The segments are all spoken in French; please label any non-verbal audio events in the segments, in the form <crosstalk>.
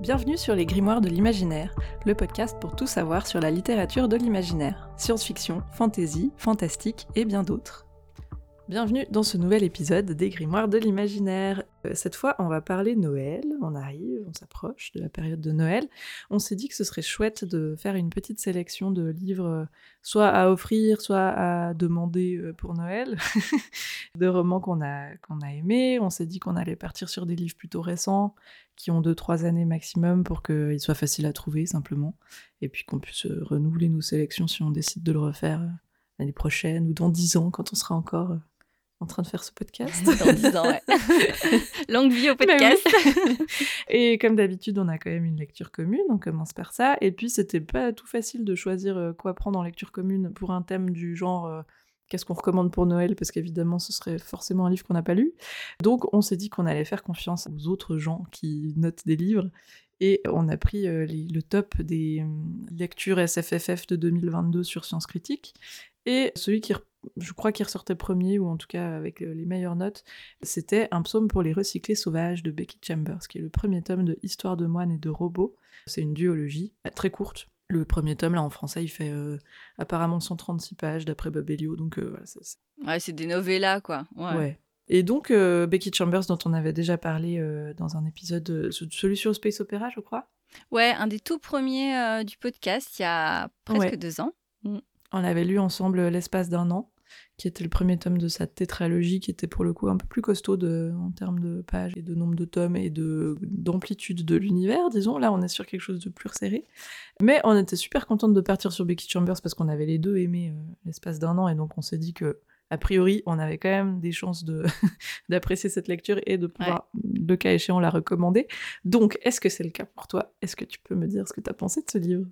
Bienvenue sur les Grimoires de l'imaginaire, le podcast pour tout savoir sur la littérature de l'imaginaire, science-fiction, fantasy, fantastique et bien d'autres. Bienvenue dans ce nouvel épisode des Grimoires de l'imaginaire. Euh, cette fois, on va parler Noël. On arrive, on s'approche de la période de Noël. On s'est dit que ce serait chouette de faire une petite sélection de livres, euh, soit à offrir, soit à demander euh, pour Noël, <laughs> de romans qu'on a, qu'on a aimés. On s'est dit qu'on allait partir sur des livres plutôt récents, qui ont 2-3 années maximum pour qu'ils soient faciles à trouver simplement, et puis qu'on puisse renouveler nos sélections si on décide de le refaire l'année prochaine ou dans 10 ans quand on sera encore en train de faire ce podcast. <laughs> Dans 10 ans, ouais. <laughs> Longue vie au podcast. <laughs> et comme d'habitude, on a quand même une lecture commune, on commence par ça. Et puis, c'était pas tout facile de choisir euh, quoi prendre en lecture commune pour un thème du genre euh, qu'est-ce qu'on recommande pour Noël, parce qu'évidemment, ce serait forcément un livre qu'on n'a pas lu. Donc, on s'est dit qu'on allait faire confiance aux autres gens qui notent des livres. Et on a pris euh, le top des lectures SFFF de 2022 sur Science Critique. Et celui qui je crois qu'il ressortait premier, ou en tout cas avec les meilleures notes, c'était Un psaume pour les recyclés sauvages de Becky Chambers, qui est le premier tome de Histoire de moines et de robots. C'est une duologie très courte. Le premier tome, là, en français, il fait euh, apparemment 136 pages d'après Bob donc euh, voilà. Ouais, c'est des novellas, quoi. Ouais. Et donc, euh, Becky Chambers, dont on avait déjà parlé dans un épisode, celui sur Space Opera, je crois. Ouais, un des tout premiers du podcast, il y a presque deux ans. On avait lu ensemble l'espace d'un an, qui était le premier tome de sa tétralogie, qui était pour le coup un peu plus costaud en termes de pages et de nombre de tomes et d'amplitude de, l'univers, disons. Là, on est sur quelque chose de plus resserré. Mais on était super contente de partir sur Becky Chambers parce qu'on avait les deux aimé euh, l'espace d'un an, et donc on s'est dit que a priori, on avait quand même des chances <laughs> d'apprécier cette lecture et de pouvoir, le cas échéant, la recommander. Donc, est-ce que c'est le cas pour toi? Est-ce que tu peux me dire ce que tu as pensé de ce livre?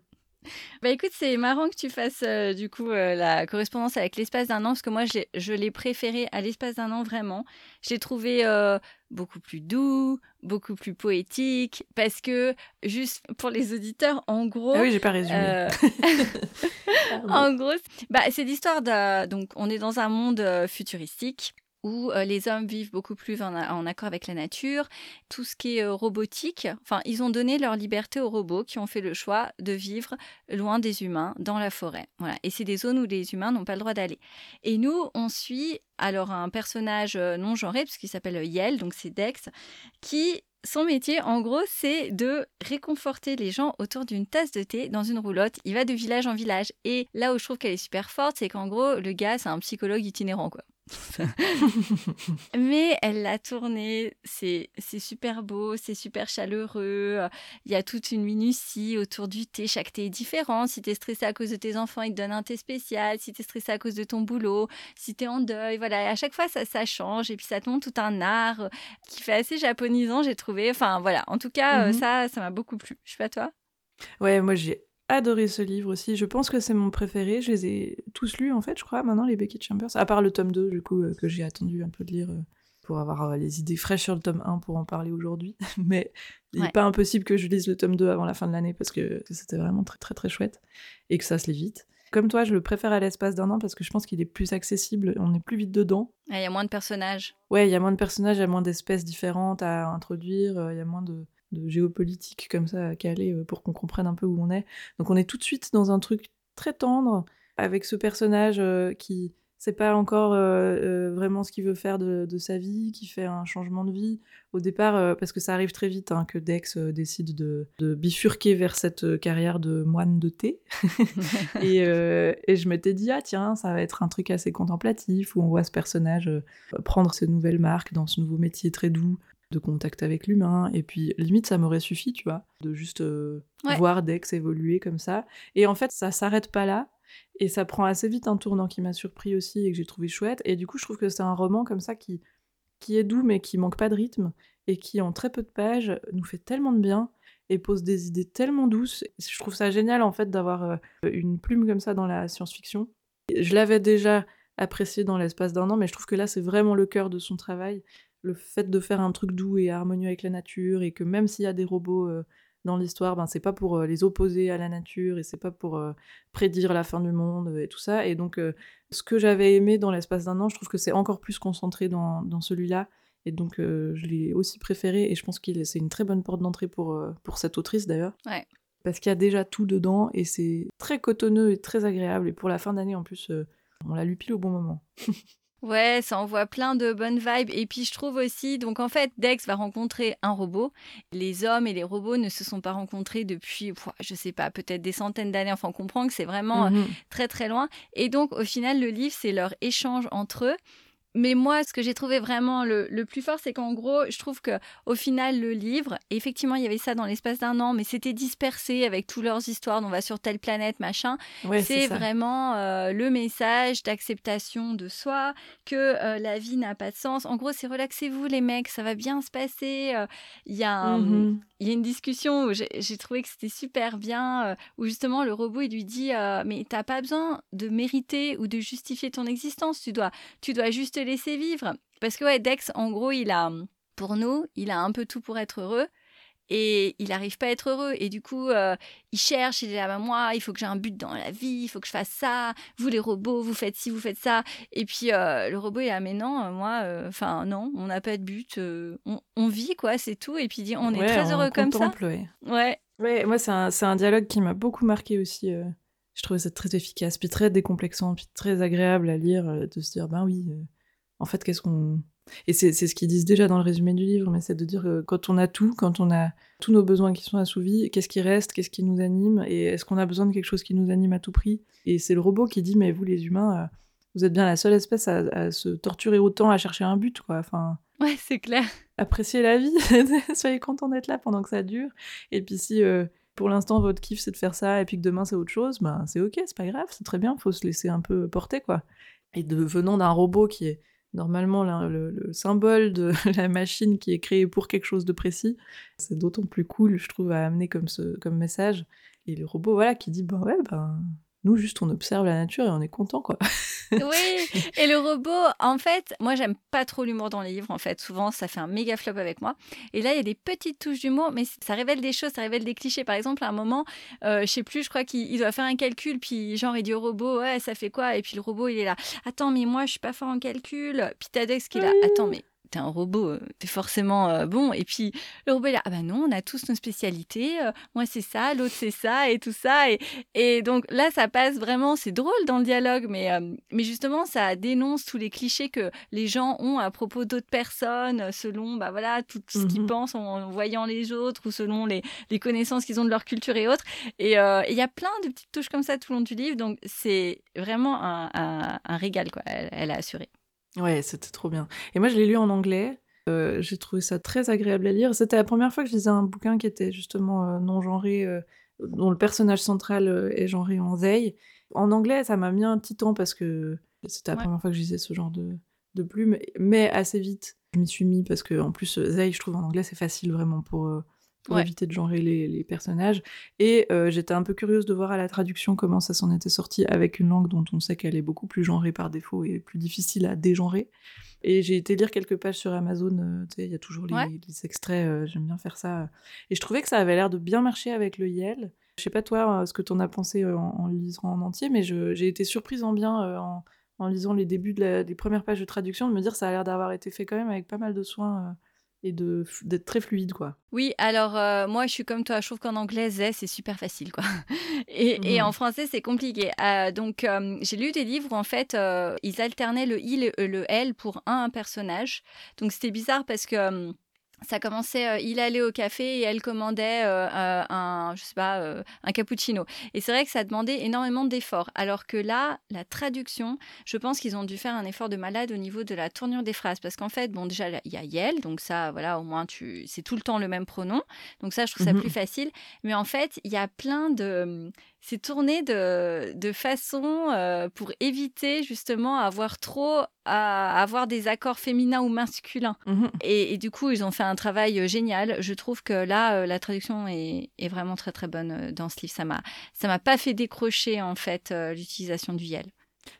Bah écoute, c'est marrant que tu fasses euh, du coup euh, la correspondance avec l'espace d'un an, parce que moi je l'ai préféré à l'espace d'un an vraiment. Je l'ai trouvé euh, beaucoup plus doux, beaucoup plus poétique, parce que juste pour les auditeurs, en gros. Ah oui, j'ai pas résumé. <laughs> <laughs> en gros, bah, c'est l'histoire de. Donc on est dans un monde futuristique où euh, les hommes vivent beaucoup plus en, accord avec la nature. Tout ce qui est euh, robotique, enfin, ils ont donné leur liberté aux robots qui ont fait le choix de vivre loin des humains, dans la forêt. Voilà. Et c'est des zones où les humains n'ont pas le droit d'aller. Et nous, on suit alors un personnage euh, non genré, puisqu'il s'appelle Yel, donc c'est Dex, qui son métier, en gros, c'est de réconforter les gens autour d'une tasse de thé dans une roulotte. Il va de village en village. Et là où je trouve qu'elle est super forte, c'est qu'en gros, le gars, c'est un psychologue itinérant, quoi. <laughs> Mais elle l'a tourné, c'est super beau, c'est super chaleureux. Il y a toute une minutie autour du thé. Chaque thé est différent. Si tu es stressé à cause de tes enfants, ils te donnent un thé spécial. Si tu es stressé à cause de ton boulot, si tu es en deuil, voilà. à chaque fois, ça, ça change. Et puis, ça te montre tout un art qui fait assez japonisant, j'ai trouvé. Enfin, voilà. En tout cas, mmh ça, ça m'a beaucoup plu. Je sais pas toi? Ouais, moi j'ai adoré ce livre aussi. Je pense que c'est mon préféré. Je les ai tous lus, en fait, je crois, maintenant, les Becky Chambers. À part le tome 2, du coup, euh, que j'ai attendu un peu de lire euh, pour avoir euh, les idées fraîches sur le tome 1 pour en parler aujourd'hui. <laughs> Mais il n'est pas impossible que je lise le tome 2 avant la fin de l'année parce que c'était vraiment très, très, très chouette et que ça se lit vite. Comme toi, je le préfère à l'espace d'un an parce que je pense qu'il est plus accessible, on est plus vite dedans. Il y a moins de personnages. Ouais, il y a moins de personnages, il y a moins d'espèces différentes à introduire, il y a moins de de géopolitique comme ça à caler euh, pour qu'on comprenne un peu où on est. Donc on est tout de suite dans un truc très tendre avec ce personnage euh, qui sait pas encore euh, vraiment ce qu'il veut faire de, sa vie, qui fait un changement de vie au départ, parce que ça arrive très vite hein, que Dex décide de, bifurquer vers cette carrière de moine de thé. <laughs> et, et, je m'étais dit, ah tiens, ça va être un truc assez contemplatif, où on voit ce personnage prendre ses nouvelles marques dans ce nouveau métier très doux, de contact avec l'humain. Et puis, limite, ça m'aurait suffi, tu vois, de juste euh, voir Dex évoluer comme ça. Et en fait, ça s'arrête pas là. Et ça prend assez vite un tournant qui m'a surpris aussi et que j'ai trouvé chouette. Et du coup, je trouve que c'est un roman comme ça qui, qui est doux, mais qui manque pas de rythme. Et qui, en très peu de pages, nous fait tellement de bien et pose des idées tellement douces. Je trouve ça génial, en fait, d'avoir euh, une plume comme ça dans la science-fiction. Je l'avais déjà apprécié dans l'espace d'un an, mais je trouve que là, c'est vraiment le cœur de son travail le fait de faire un truc doux et harmonieux avec la nature et que même s'il y a des robots euh, dans l'histoire, ben c'est pas pour euh, les opposer à la nature et c'est pas pour euh, prédire la fin du monde et tout ça. Et donc ce que j'avais aimé dans l'espace d'un an, je trouve que c'est encore plus concentré dans, celui-là Et donc, je l'ai aussi préféré. Et je pense que c'est une très bonne porte d'entrée pour, pour cette autrice d'ailleurs. Ouais. Parce qu'il y a déjà tout dedans et c'est très cotonneux et très agréable. Et pour la fin d'année, en plus, on l'a lu pile au bon moment. <laughs> Ouais, ça envoie plein de bonnes vibes. Et puis je trouve aussi, donc en fait, Dex va rencontrer un robot. Les hommes et les robots ne se sont pas rencontrés depuis, je sais pas, peut-être des centaines d'années. Enfin, on comprend que c'est vraiment mmh très très loin. Et donc au final, le livre, c'est leur échange entre eux. Mais moi, ce que j'ai trouvé vraiment le, plus fort, c'est qu'en gros, je trouve que au final, le livre, effectivement, il y avait ça dans l'espace d'un an, mais c'était dispersé avec toutes leurs histoires. On va sur telle planète, machin. c'est vraiment euh, le message d'acceptation de soi, que euh, la vie n'a pas de sens. En gros, c'est relaxez-vous, les mecs, ça va bien se passer. Euh, il y a mmh il y a une discussion où j'ai trouvé que c'était super bien, où justement le robot il lui dit mais t'as pas besoin de mériter ou de justifier ton existence, tu dois, tu dois juste laisser vivre. Parce que ouais, Dex, en gros, il a, pour nous, il a un peu tout pour être heureux. Et il n'arrive pas à être heureux. Et du coup, euh, il cherche, il est là, bah, moi, il faut que j'ai un but dans la vie, il faut que je fasse ça. Vous, les robots, vous faites ci, vous faites ça. Et puis, euh, le robot, il est là, mais non, euh, moi, enfin, non, on n'a pas de but. On, vit, quoi, c'est tout. Et puis, il dit, on est très heureux comme ça. Ouais. ouais. Ouais, moi, c'est un, un, dialogue qui m'a beaucoup marqué aussi. Je trouvais ça très efficace, puis très décomplexant, puis très agréable à lire, de se dire, ben oui, en fait, qu'est-ce qu'on. Et c'est ce qu'ils disent déjà dans le résumé du livre, mais c'est de dire que quand on a tout, quand on a tous nos besoins qui sont assouvis, qu'est-ce qui reste, qu'est-ce qui nous anime, et est-ce qu'on a besoin de quelque chose qui nous anime à tout prix? Et c'est le robot qui dit, mais vous les humains, euh, vous êtes bien la seule espèce à, se torturer autant, à chercher un but, quoi. Enfin, ouais, c'est clair. Appréciez la vie, <laughs> soyez content d'être là pendant que ça dure. Et puis si euh, pour l'instant votre kiff c'est de faire ça, et puis que demain c'est autre chose, ben c'est ok, c'est pas grave, c'est très bien, faut se laisser un peu porter, quoi. Et de venant d'un robot qui est normalement le, symbole de <laughs> la machine qui est créée pour quelque chose de précis. C'est d'autant plus cool, je trouve, à amener comme, comme message. Et le robot, voilà, qui dit, bah ouais, ben, nous, juste, on observe la nature et on est content, quoi. <laughs> oui, et le robot, en fait, moi, j'aime pas trop l'humour dans les livres, en fait. Souvent, ça fait un méga flop avec moi. Et là, il y a des petites touches d'humour, mais ça révèle des choses, ça révèle des clichés. Par exemple, à un moment, euh, je sais plus, je crois qu'il doit faire un calcul, puis genre, il dit au robot, ouais, ça fait quoi? Et puis le robot, il est là, attends, mais moi, je suis pas fort en calcul. Puis Tadex qui est là, attends, mais t'es un robot, euh, t'es forcément euh, bon. Et puis le robot est là, ah ben non, on a tous nos spécialités. Euh, moi c'est ça, l'autre c'est ça et tout ça. Et, et donc là, ça passe vraiment, c'est drôle dans le dialogue, mais, mais justement, ça dénonce tous les clichés que les gens ont à propos d'autres personnes, selon bah voilà tout ce qu'ils mmh pensent en, voyant les autres ou selon les, les connaissances qu'ils ont de leur culture et autres. Et il y a plein de petites touches comme ça tout le long du livre, donc c'est vraiment un, un, régal quoi. Elle, elle a assuré. Ouais, c'était trop bien. Et moi, je l'ai lu en anglais. Euh, j'ai trouvé ça très agréable à lire. C'était la première fois que je lisais un bouquin qui était justement euh, non genré, euh, dont le personnage central est genré en they. En anglais, ça m'a mis un petit temps parce que c'était la première fois que je lisais ce genre de, de plume, mais assez vite, je m'y suis mis parce que en plus, they, je trouve en anglais, c'est facile vraiment pour pour éviter de genrer les, personnages. Et euh, j'étais un peu curieuse de voir à la traduction comment ça s'en était sorti avec une langue dont on sait qu'elle est beaucoup plus genrée par défaut et plus difficile à dégenrer. Et j'ai été lire quelques pages sur Amazon, euh, tu sais, il y a toujours les, extraits, euh, j'aime bien faire ça. Et je trouvais que ça avait l'air de bien marcher avec le Yel. Je sais pas toi ce que t'en as pensé en, lisant en entier, mais j'ai été surprise en bien en, lisant les débuts de des premières pages de traduction, de me dire ça a l'air d'avoir été fait quand même avec pas mal de soin et d'être très fluide quoi. Oui, alors euh, moi je suis comme toi, je trouve qu'en anglais c'est super facile quoi. <laughs> Et, et, mmh. en français c'est compliqué. Euh, donc euh, j'ai lu des livres où en fait ils alternaient le i et le l pour un personnage. Donc c'était bizarre parce que ça commençait, euh, il allait au café et elle commandait euh, euh, un, je sais pas, un cappuccino. Et c'est vrai que ça demandait énormément d'efforts. Alors que là, la traduction, je pense qu'ils ont dû faire un effort de malade au niveau de la tournure des phrases, parce qu'en fait, bon, déjà il y a Yel, donc ça, voilà, au moins tu, c'est tout le temps le même pronom, donc ça, je trouve ça mmh plus facile. Mais en fait, il y a plein de, c'est tourné de, de façon pour éviter justement avoir trop à avoir des accords féminins ou masculins. Mmh et, et, du coup, ils ont fait un travail génial. Je trouve que là, la traduction est, est, vraiment très très bonne dans ce livre. Ça m'a ça m'a pas fait décrocher en fait l'utilisation du yel.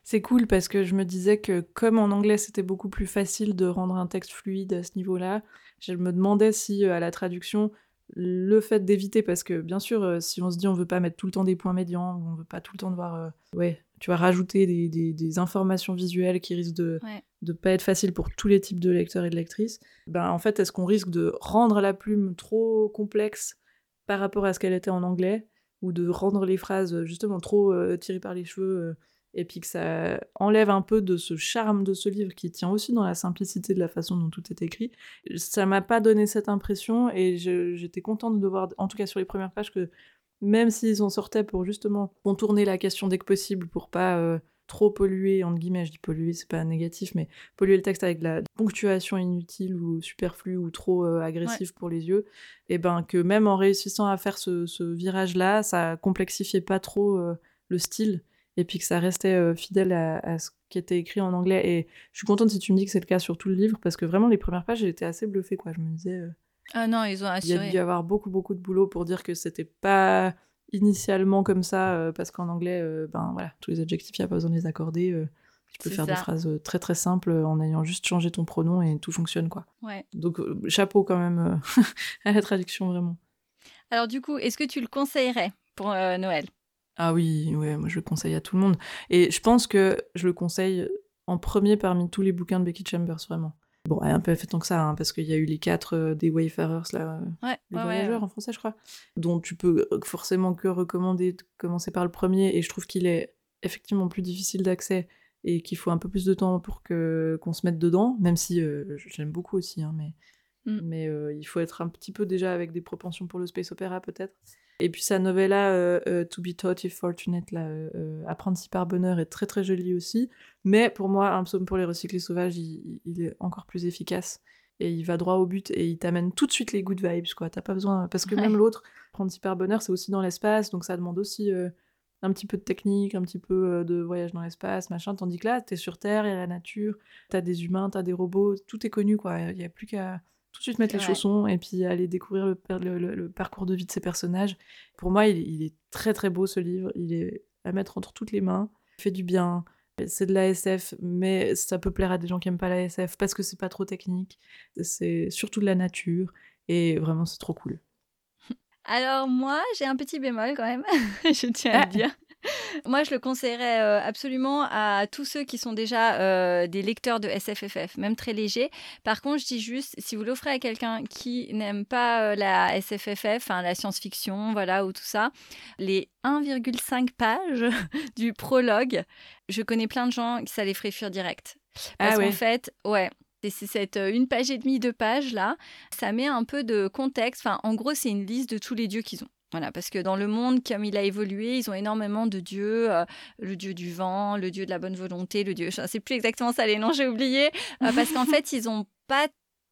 C'est cool parce que je me disais que comme en anglais c'était beaucoup plus facile de rendre un texte fluide à ce niveau-là, je me demandais si à la traduction le fait d'éviter, parce que bien sûr, euh, si on se dit on veut pas mettre tout le temps des points médians, on veut pas tout le temps devoir, euh, ouais, tu vas rajouter des, informations visuelles qui risquent de, de pas être facile pour tous les types de lecteurs et de lectrices, ben en fait, est-ce qu'on risque de rendre la plume trop complexe par rapport à ce qu'elle était en anglais, ou de rendre les phrases justement trop tirées par les cheveux et puis que ça enlève un peu de ce charme de ce livre qui tient aussi dans la simplicité de la façon dont tout est écrit? Ça m'a pas donné cette impression et j'étais contente de voir, en tout cas sur les premières pages, que même s'ils en sortaient pour justement contourner la question dès que possible pour pas euh, trop polluer, entre guillemets, je dis polluer, c'est pas négatif, mais polluer le texte avec de la ponctuation inutile ou superflue ou trop euh, agressive pour les yeux, et ben que même en réussissant à faire ce, virage-là, ça complexifiait pas trop euh, le style et puis que ça restait euh, fidèle à, ce qui était écrit en anglais. Et je suis contente si tu me dis que c'est le cas sur tout le livre, parce que vraiment, les premières pages, j'étais assez bluffée, quoi. Je me disais... Euh, ah non, ils ont assuré. Il y a dû y avoir beaucoup, beaucoup de boulot pour dire que c'était pas initialement comme ça, euh, parce qu'en anglais, ben voilà, tous les adjectifs, il n'y a pas besoin de les accorder. tu peux faire des phrases très très simples en ayant juste changé ton pronom et tout fonctionne, quoi. Ouais. Donc, chapeau quand même <laughs> à la traduction, vraiment. Alors du coup, est-ce que tu le conseillerais pour Noël? Ah oui, ouais, moi je le conseille à tout le monde. Et je pense que je le conseille en premier parmi tous les bouquins de Becky Chambers, vraiment. Bon, un peu fait tant que ça, hein, parce qu'il y a eu les quatre euh, des Wayfarers, là, euh, les voyageurs en français, je crois, dont tu peux euh, forcément que recommander de commencer par le premier, et je trouve qu'il est effectivement plus difficile d'accès et qu'il faut un peu plus de temps pour que qu'on se mette dedans, même si j'aime beaucoup aussi, hein, mais, mm. mais il faut être un petit peu déjà avec des propensions pour le space opéra peut-être. Et puis sa novella euh, euh, To Be Taught If Fortunate, là, euh, Apprenti par bonheur, est très très jolie aussi. Mais pour moi, Un psaume pour les recyclés sauvages, il, est encore plus efficace. Et il va droit au but et il t'amène tout de suite les good vibes, quoi. T'as pas besoin. Parce que même l'autre, Apprenti par bonheur, c'est aussi dans l'espace, donc ça demande aussi un petit peu de technique, un petit peu de voyage dans l'espace, machin. Tandis que là, t'es sur Terre, il y a la nature, t'as des humains, t'as des robots, tout est connu, quoi. Il y a plus qu'à tout de suite mettre les chaussons et puis aller découvrir le, parcours de vie de ces personnages. Pour moi, il, est très très beau ce livre. Il est à mettre entre toutes les mains. Il fait du bien. C'est de la SF, mais ça peut plaire à des gens qui aiment pas la SF parce que c'est pas trop technique. C'est surtout de la nature et vraiment c'est trop cool. <laughs> Alors moi, j'ai un petit bémol quand même, <laughs> je tiens à le ah. dire. <laughs> Moi, je le conseillerais euh, absolument à tous ceux qui sont déjà euh, des lecteurs de SFFF, même très légers. Par contre, je dis juste, si vous l'offrez à quelqu'un qui n'aime pas euh, la SFFF, la science-fiction, voilà, ou tout ça, les 1,5 pages <laughs> du prologue, je connais plein de gens qui ça les ferait fuir direct. Parce ah qu'en fait, ouais, c'est cette une page et demie, de pages là, ça met un peu de contexte. Enfin, en gros, c'est une liste de tous les dieux qu'ils ont. Voilà, parce que dans le monde, comme il a évolué, ils ont énormément de dieux, euh, le dieu du vent, le dieu de la bonne volonté, le dieu, je ne sais plus exactement ça les noms, j'ai oublié, euh, <laughs> parce qu'en fait, ils n'ont pas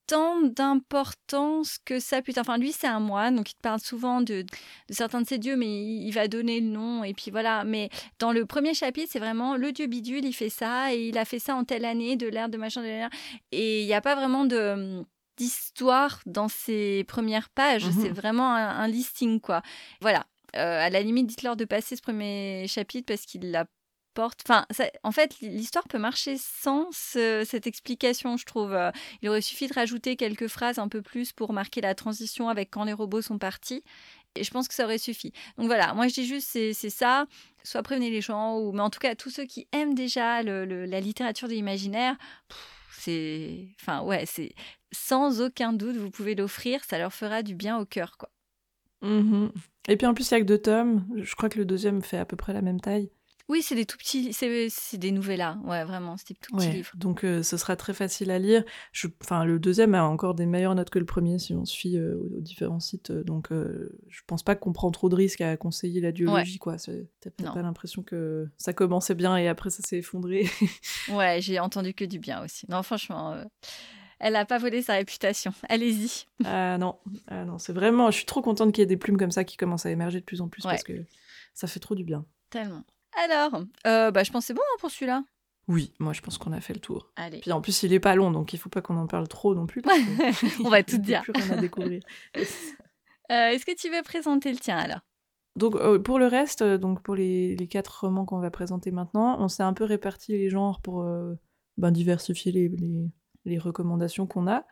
tant d'importance que ça. Putain, enfin, lui, c'est un moine, donc il te parle souvent de, de certains de ses dieux, mais il, va donner le nom, et puis voilà. Mais dans le premier chapitre, c'est vraiment le dieu bidule, il fait ça, et il a fait ça en telle année, de l'ère de machin, de l'ère. Et il n'y a pas vraiment de d'histoire dans ces premières pages. C'est mmh vraiment un, listing, quoi. Voilà. Euh, à la limite, dites-leur de passer ce premier chapitre parce qu'il la porte. Enfin, en fait, l'histoire peut marcher sans cette explication, je trouve. Euh, il aurait suffi de rajouter quelques phrases un peu plus pour marquer la transition avec quand les robots sont partis. Et je pense que ça aurait suffi. Donc voilà, moi je dis juste, c'est ça. Soit prévenez les gens, ou, mais en tout cas, tous ceux qui aiment déjà la littérature de l'imaginaire, sans aucun doute, vous pouvez l'offrir, ça leur fera du bien au cœur, quoi. Mmh Et puis en plus, il y a que deux tomes. Je crois que le deuxième fait à peu près la même taille. Oui, c'est des tout petits, c'est des nouvelles ouais, vraiment, c'est des tout petits livres. Donc euh, ce sera très facile à lire. Je, enfin, le deuxième a encore des meilleures notes que le premier si on se fie euh, aux, différents sites. Euh, donc je pense pas qu'on prend trop de risques à conseiller la duologie, quoi. T'as peut-être pas l'impression que ça commençait bien et après ça s'est effondré. <laughs> ouais, j'ai entendu que du bien aussi. Non, franchement elle n'a pas volé sa réputation. Allez-y. Ah non, ah non, c'est vraiment. Je suis trop contente qu'il y ait des plumes comme ça qui commencent à émerger de plus en plus parce que ça fait trop du bien. Tellement. Alors, euh, bah, je pense c'est bon hein, pour celui-là. Oui, moi je pense qu'on a fait le tour. Allez. Puis en plus, il est pas long, donc il faut pas qu'on en parle trop non plus. <laughs> On va tout <laughs> dire. Plus rien à découvrir. <laughs> Euh, est-ce que tu veux présenter le tien alors? Donc euh, pour le reste, donc pour les, quatre romans qu'on va présenter maintenant, on s'est un peu réparti les genres pour ben, diversifier les, les recommandations qu'on a.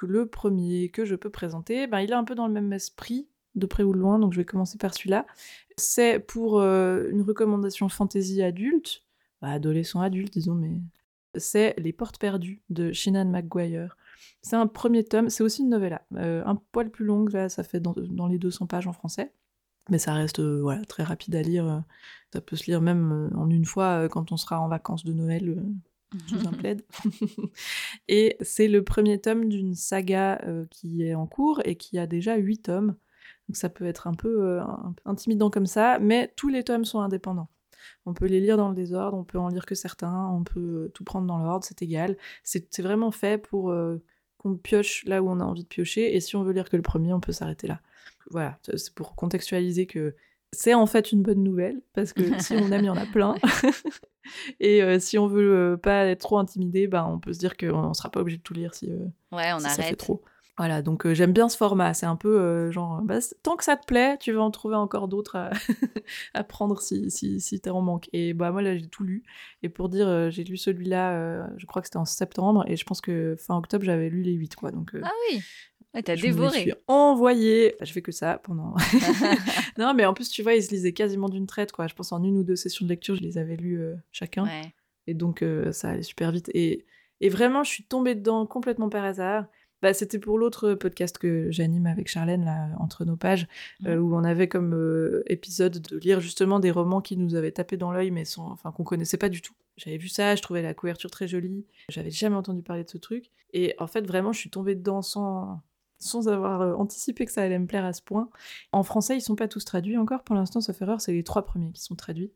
Le premier que je peux présenter, ben, il est un peu dans le même esprit, de près ou de loin, donc je vais commencer par celui-là. C'est pour euh, une recommandation fantasy adulte, bah, adolescent adulte, disons, mais c'est Les Portes perdues de Shannon McGuire. C'est un premier tome, c'est aussi une novella, euh, un poil plus longue, là, ça fait dans, les 200 pages en français. Mais ça reste euh, voilà, très rapide à lire. Ça peut se lire même en une fois quand on sera en vacances de Noël sous un plaid. <laughs> et c'est le premier tome d'une saga qui est en cours et qui a déjà huit tomes. Donc ça peut être un peu, un peu intimidant comme ça, mais tous les tomes sont indépendants. On peut les lire dans le désordre, on peut en lire que certains, on peut tout prendre dans l'ordre, c'est égal. C'est vraiment fait pour euh, qu'on pioche là où on a envie de piocher, et si on veut lire que le premier, on peut s'arrêter là. Voilà, c'est pour contextualiser que c'est en fait une bonne nouvelle, parce que si on aime, il y en a plein. <laughs> <laughs> et euh, si on veut euh, pas être trop intimidé, ben, on peut se dire qu'on ne sera pas obligé de tout lire si, ouais, on ça fait trop. Voilà, donc euh, j'aime bien ce format. C'est un peu euh, genre, bah, tant que ça te plaît, tu vas en trouver encore d'autres à, <laughs> prendre si, si, si t'es en manque. Et bah moi là, j'ai tout lu. Et pour dire, euh, j'ai lu celui-là, je crois que c'était en septembre, et je pense que fin octobre, j'avais lu les 8, quoi. Donc, ah oui T'as dévoré. Je suis envoyé. Je fais que ça pendant. <laughs> non, mais en plus, tu vois, ils se lisaient quasiment d'une traite, quoi. Je pense en une ou deux sessions de lecture, je les avais lus chacun. Et donc, ça allait super vite. Et, et vraiment, je suis tombée dedans complètement par hasard. Bah, c'était pour l'autre podcast que j'anime avec Charlène, là, entre nos pages, euh, où on avait comme euh, épisode de lire justement des romans qui nous avaient tapé dans l'œil, mais sans, enfin, qu'on connaissait pas du tout. J'avais vu ça, je trouvais la couverture très jolie, j'avais jamais entendu parler de ce truc, et en fait, vraiment, je suis tombée dedans sans, sans avoir euh, anticipé que ça allait me plaire à ce point. En français, ils sont pas tous traduits encore, pour l'instant, sauf erreur, c'est les trois premiers qui sont traduits.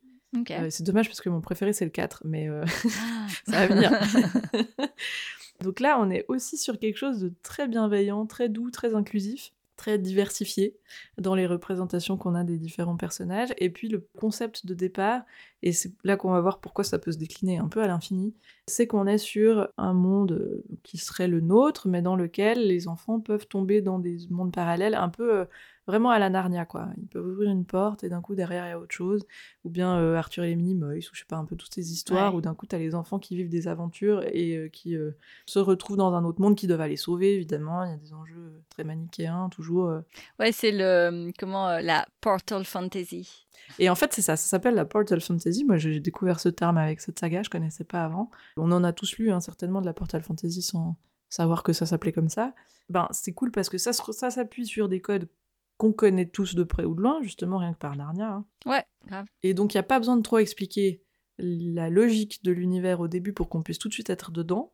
C'est dommage parce que mon préféré c'est le 4, mais ah. <laughs> ça va venir. <laughs> <laughs> Donc là, on est aussi sur quelque chose de très bienveillant, très doux, très inclusif, très diversifié dans les représentations qu'on a des différents personnages. Et puis le concept de départ, et c'est là qu'on va voir pourquoi ça peut se décliner un peu à l'infini, c'est qu'on est sur un monde qui serait le nôtre, mais dans lequel les enfants peuvent tomber dans des mondes parallèles un peu euh, vraiment à la Narnia, quoi. Ils peuvent ouvrir une porte et d'un coup derrière il y a autre chose, ou bien euh, Arthur et les Minimoys, ou je sais pas, un peu toutes ces histoires, où d'un coup t'as les enfants qui vivent des aventures et euh, qui euh, se retrouvent dans un autre monde qui doivent aller sauver, évidemment. Il y a des enjeux très manichéens, toujours. Ouais, c'est le, comment, la Portal Fantasy. Et en fait, c'est ça, ça s'appelle la Portal Fantasy. Moi, j'ai découvert ce terme avec cette saga, je connaissais pas avant. On en a tous lu, hein, certainement, de la Portal Fantasy sans savoir que ça s'appelait comme ça. Ben, c'est cool parce que ça, ça s'appuie sur des codes qu'on connaît tous de près ou de loin, justement rien que par Narnia. Hein. Ouais, grave. Et donc il n'y a pas besoin de trop expliquer la logique de l'univers au début pour qu'on puisse tout de suite être dedans.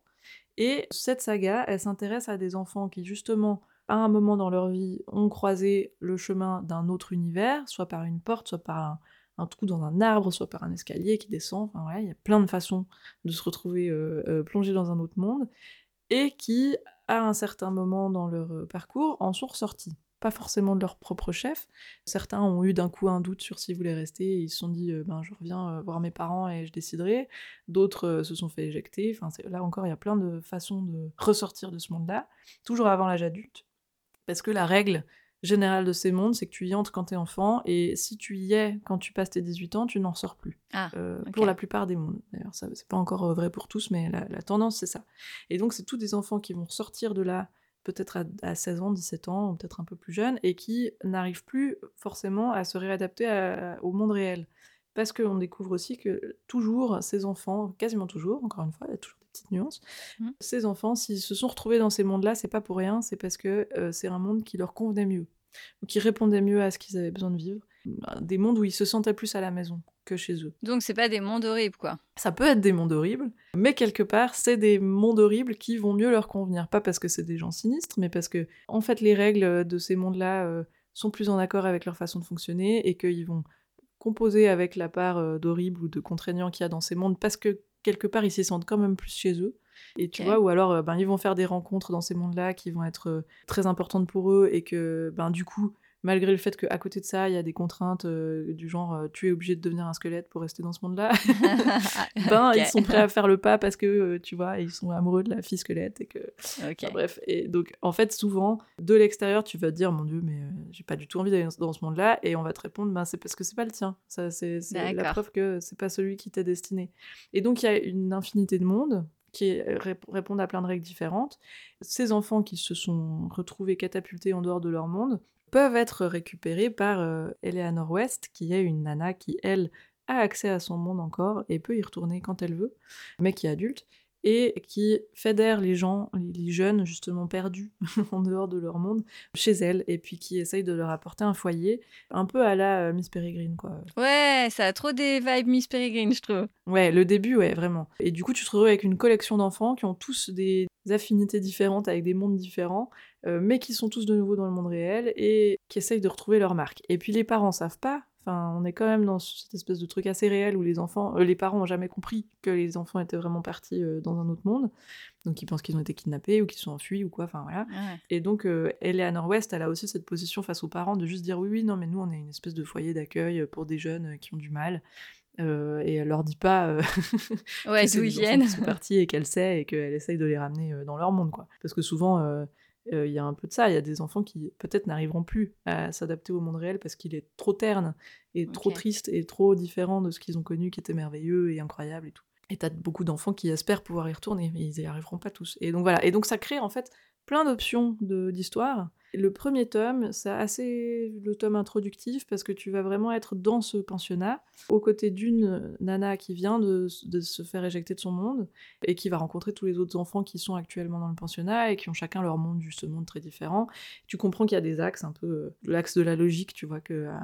Et cette saga, elle s'intéresse à des enfants qui justement, à un moment dans leur vie, ont croisé le chemin d'un autre univers, soit par une porte, soit par un, trou dans un arbre, soit par un escalier qui descend. Enfin ouais, il y a plein de façons de se retrouver euh, euh, plongé dans un autre monde, et qui, à un certain moment dans leur euh, parcours, en sont ressortis pas forcément de leur propre chef. Certains ont eu d'un coup un doute sur s'ils voulaient rester et ils se sont dit euh, ben je reviens euh, voir mes parents et je déciderai. D'autres euh, se sont fait éjecter. Enfin là encore il y a plein de façons de ressortir de ce monde-là, toujours avant l'âge adulte, parce que la règle générale de ces mondes, c'est que tu y entres quand t'es enfant, et si tu y es quand tu passes tes 18 ans, tu n'en sors plus. Ah, pour la plupart des mondes. D'ailleurs, ça c'est pas encore vrai pour tous, mais la, la tendance, c'est ça. Et donc, c'est tous des enfants qui vont sortir de là peut-être à, 16 ans, 17 ans, peut-être un peu plus jeunes, et qui n'arrivent plus forcément à se réadapter au monde réel. Parce qu'on découvre aussi que toujours, ces enfants, quasiment toujours, encore une fois, il y a toujours des petites nuances, mmh. ces enfants, s'ils se sont retrouvés dans ces mondes-là, c'est pas pour rien, c'est parce que euh, c'est un monde qui leur convenait mieux, ou qui répondait mieux à ce qu'ils avaient besoin de vivre. Des mondes où ils se sentaient plus à la maison que chez eux. Donc c'est pas des mondes horribles, quoi. Ça peut être des mondes horribles, mais quelque part, c'est des mondes horribles qui vont mieux leur convenir. Pas parce que c'est des gens sinistres, mais parce que, en fait, les règles de ces mondes-là euh, sont plus en accord avec leur façon de fonctionner et qu'ils vont composer avec la part euh, d'horrible ou de contraignant qu'il y a dans ces mondes parce que quelque part ils s'y sentent quand même plus chez eux. Et tu vois, ou alors euh, ben, ils vont faire des rencontres dans ces mondes-là qui vont être très importantes pour eux et que ben, du coup malgré le fait qu'à côté de ça, il y a des contraintes euh, du genre euh, tu es obligé de devenir un squelette pour rester dans ce monde-là, <laughs> <laughs> ben ils sont prêts à faire le pas parce que euh, tu vois, ils sont amoureux de la fille squelette et que bref. Et donc en fait, souvent de l'extérieur, tu vas te dire mon dieu, mais j'ai pas du tout envie d'aller dans ce monde-là et on va te répondre ben c'est parce que c'est pas le tien. Ça c'est la preuve que c'est pas celui qui t'est destiné. Et donc il y a une infinité de mondes qui répondent à plein de règles différentes. Ces enfants qui se sont retrouvés catapultés en dehors de leur monde, peuvent être récupérés par euh, Eleanor West, qui est une nana qui, elle, a accès à son monde encore et peut y retourner quand elle veut, mais qui est adulte. et qui fédère les gens, les jeunes justement perdus <laughs> en dehors de leur monde, chez elle, et puis qui essaye de leur apporter un foyer, un peu à la euh, Miss Peregrine, quoi. Ouais, ça a trop des vibes Miss Peregrine, je trouve. Ouais, le début, ouais, vraiment. Et du coup, tu te retrouves avec une collection d'enfants qui ont tous des affinités différentes, avec des mondes différents, mais qui sont tous de nouveau dans le monde réel, et qui essayent de retrouver leur marque. Et puis les parents savent pas, Enfin, on est quand même dans cette espèce de truc assez réel où les enfants, euh, les parents ont jamais compris que les enfants étaient vraiment partis euh, dans un autre monde. Donc ils pensent qu'ils ont été kidnappés ou qu'ils sont enfuis ou quoi. Enfin voilà. Et donc euh, Eleanor West, elle a aussi cette position face aux parents de juste dire oui oui non mais nous on est une espèce de foyer d'accueil pour des jeunes qui ont du mal. et elle leur dit pas ouais, <laughs> d'où ils viennent. sont partis et qu'elle sait et qu'elle essaye de les ramener dans leur monde quoi. Parce que souvent il y a un peu de ça. Il y a des enfants qui peut-être n'arriveront plus à s'adapter au monde réel parce qu'il est trop terne et trop triste et trop différent de ce qu'ils ont connu qui était merveilleux et incroyable et tout. Et t'as beaucoup d'enfants qui espèrent pouvoir y retourner, mais ils n'y arriveront pas tous. Et donc voilà. Et donc ça crée en fait plein d'options d'histoire le premier tome, c'est assez le tome introductif parce que tu vas vraiment être dans ce pensionnat, aux côtés d'une nana qui vient de, se faire éjecter de son monde et qui va rencontrer tous les autres enfants qui sont actuellement dans le pensionnat et qui ont chacun leur monde, ce monde très différent. Tu comprends qu'il y a des axes, un peu euh, l'axe de la logique, tu vois qu'à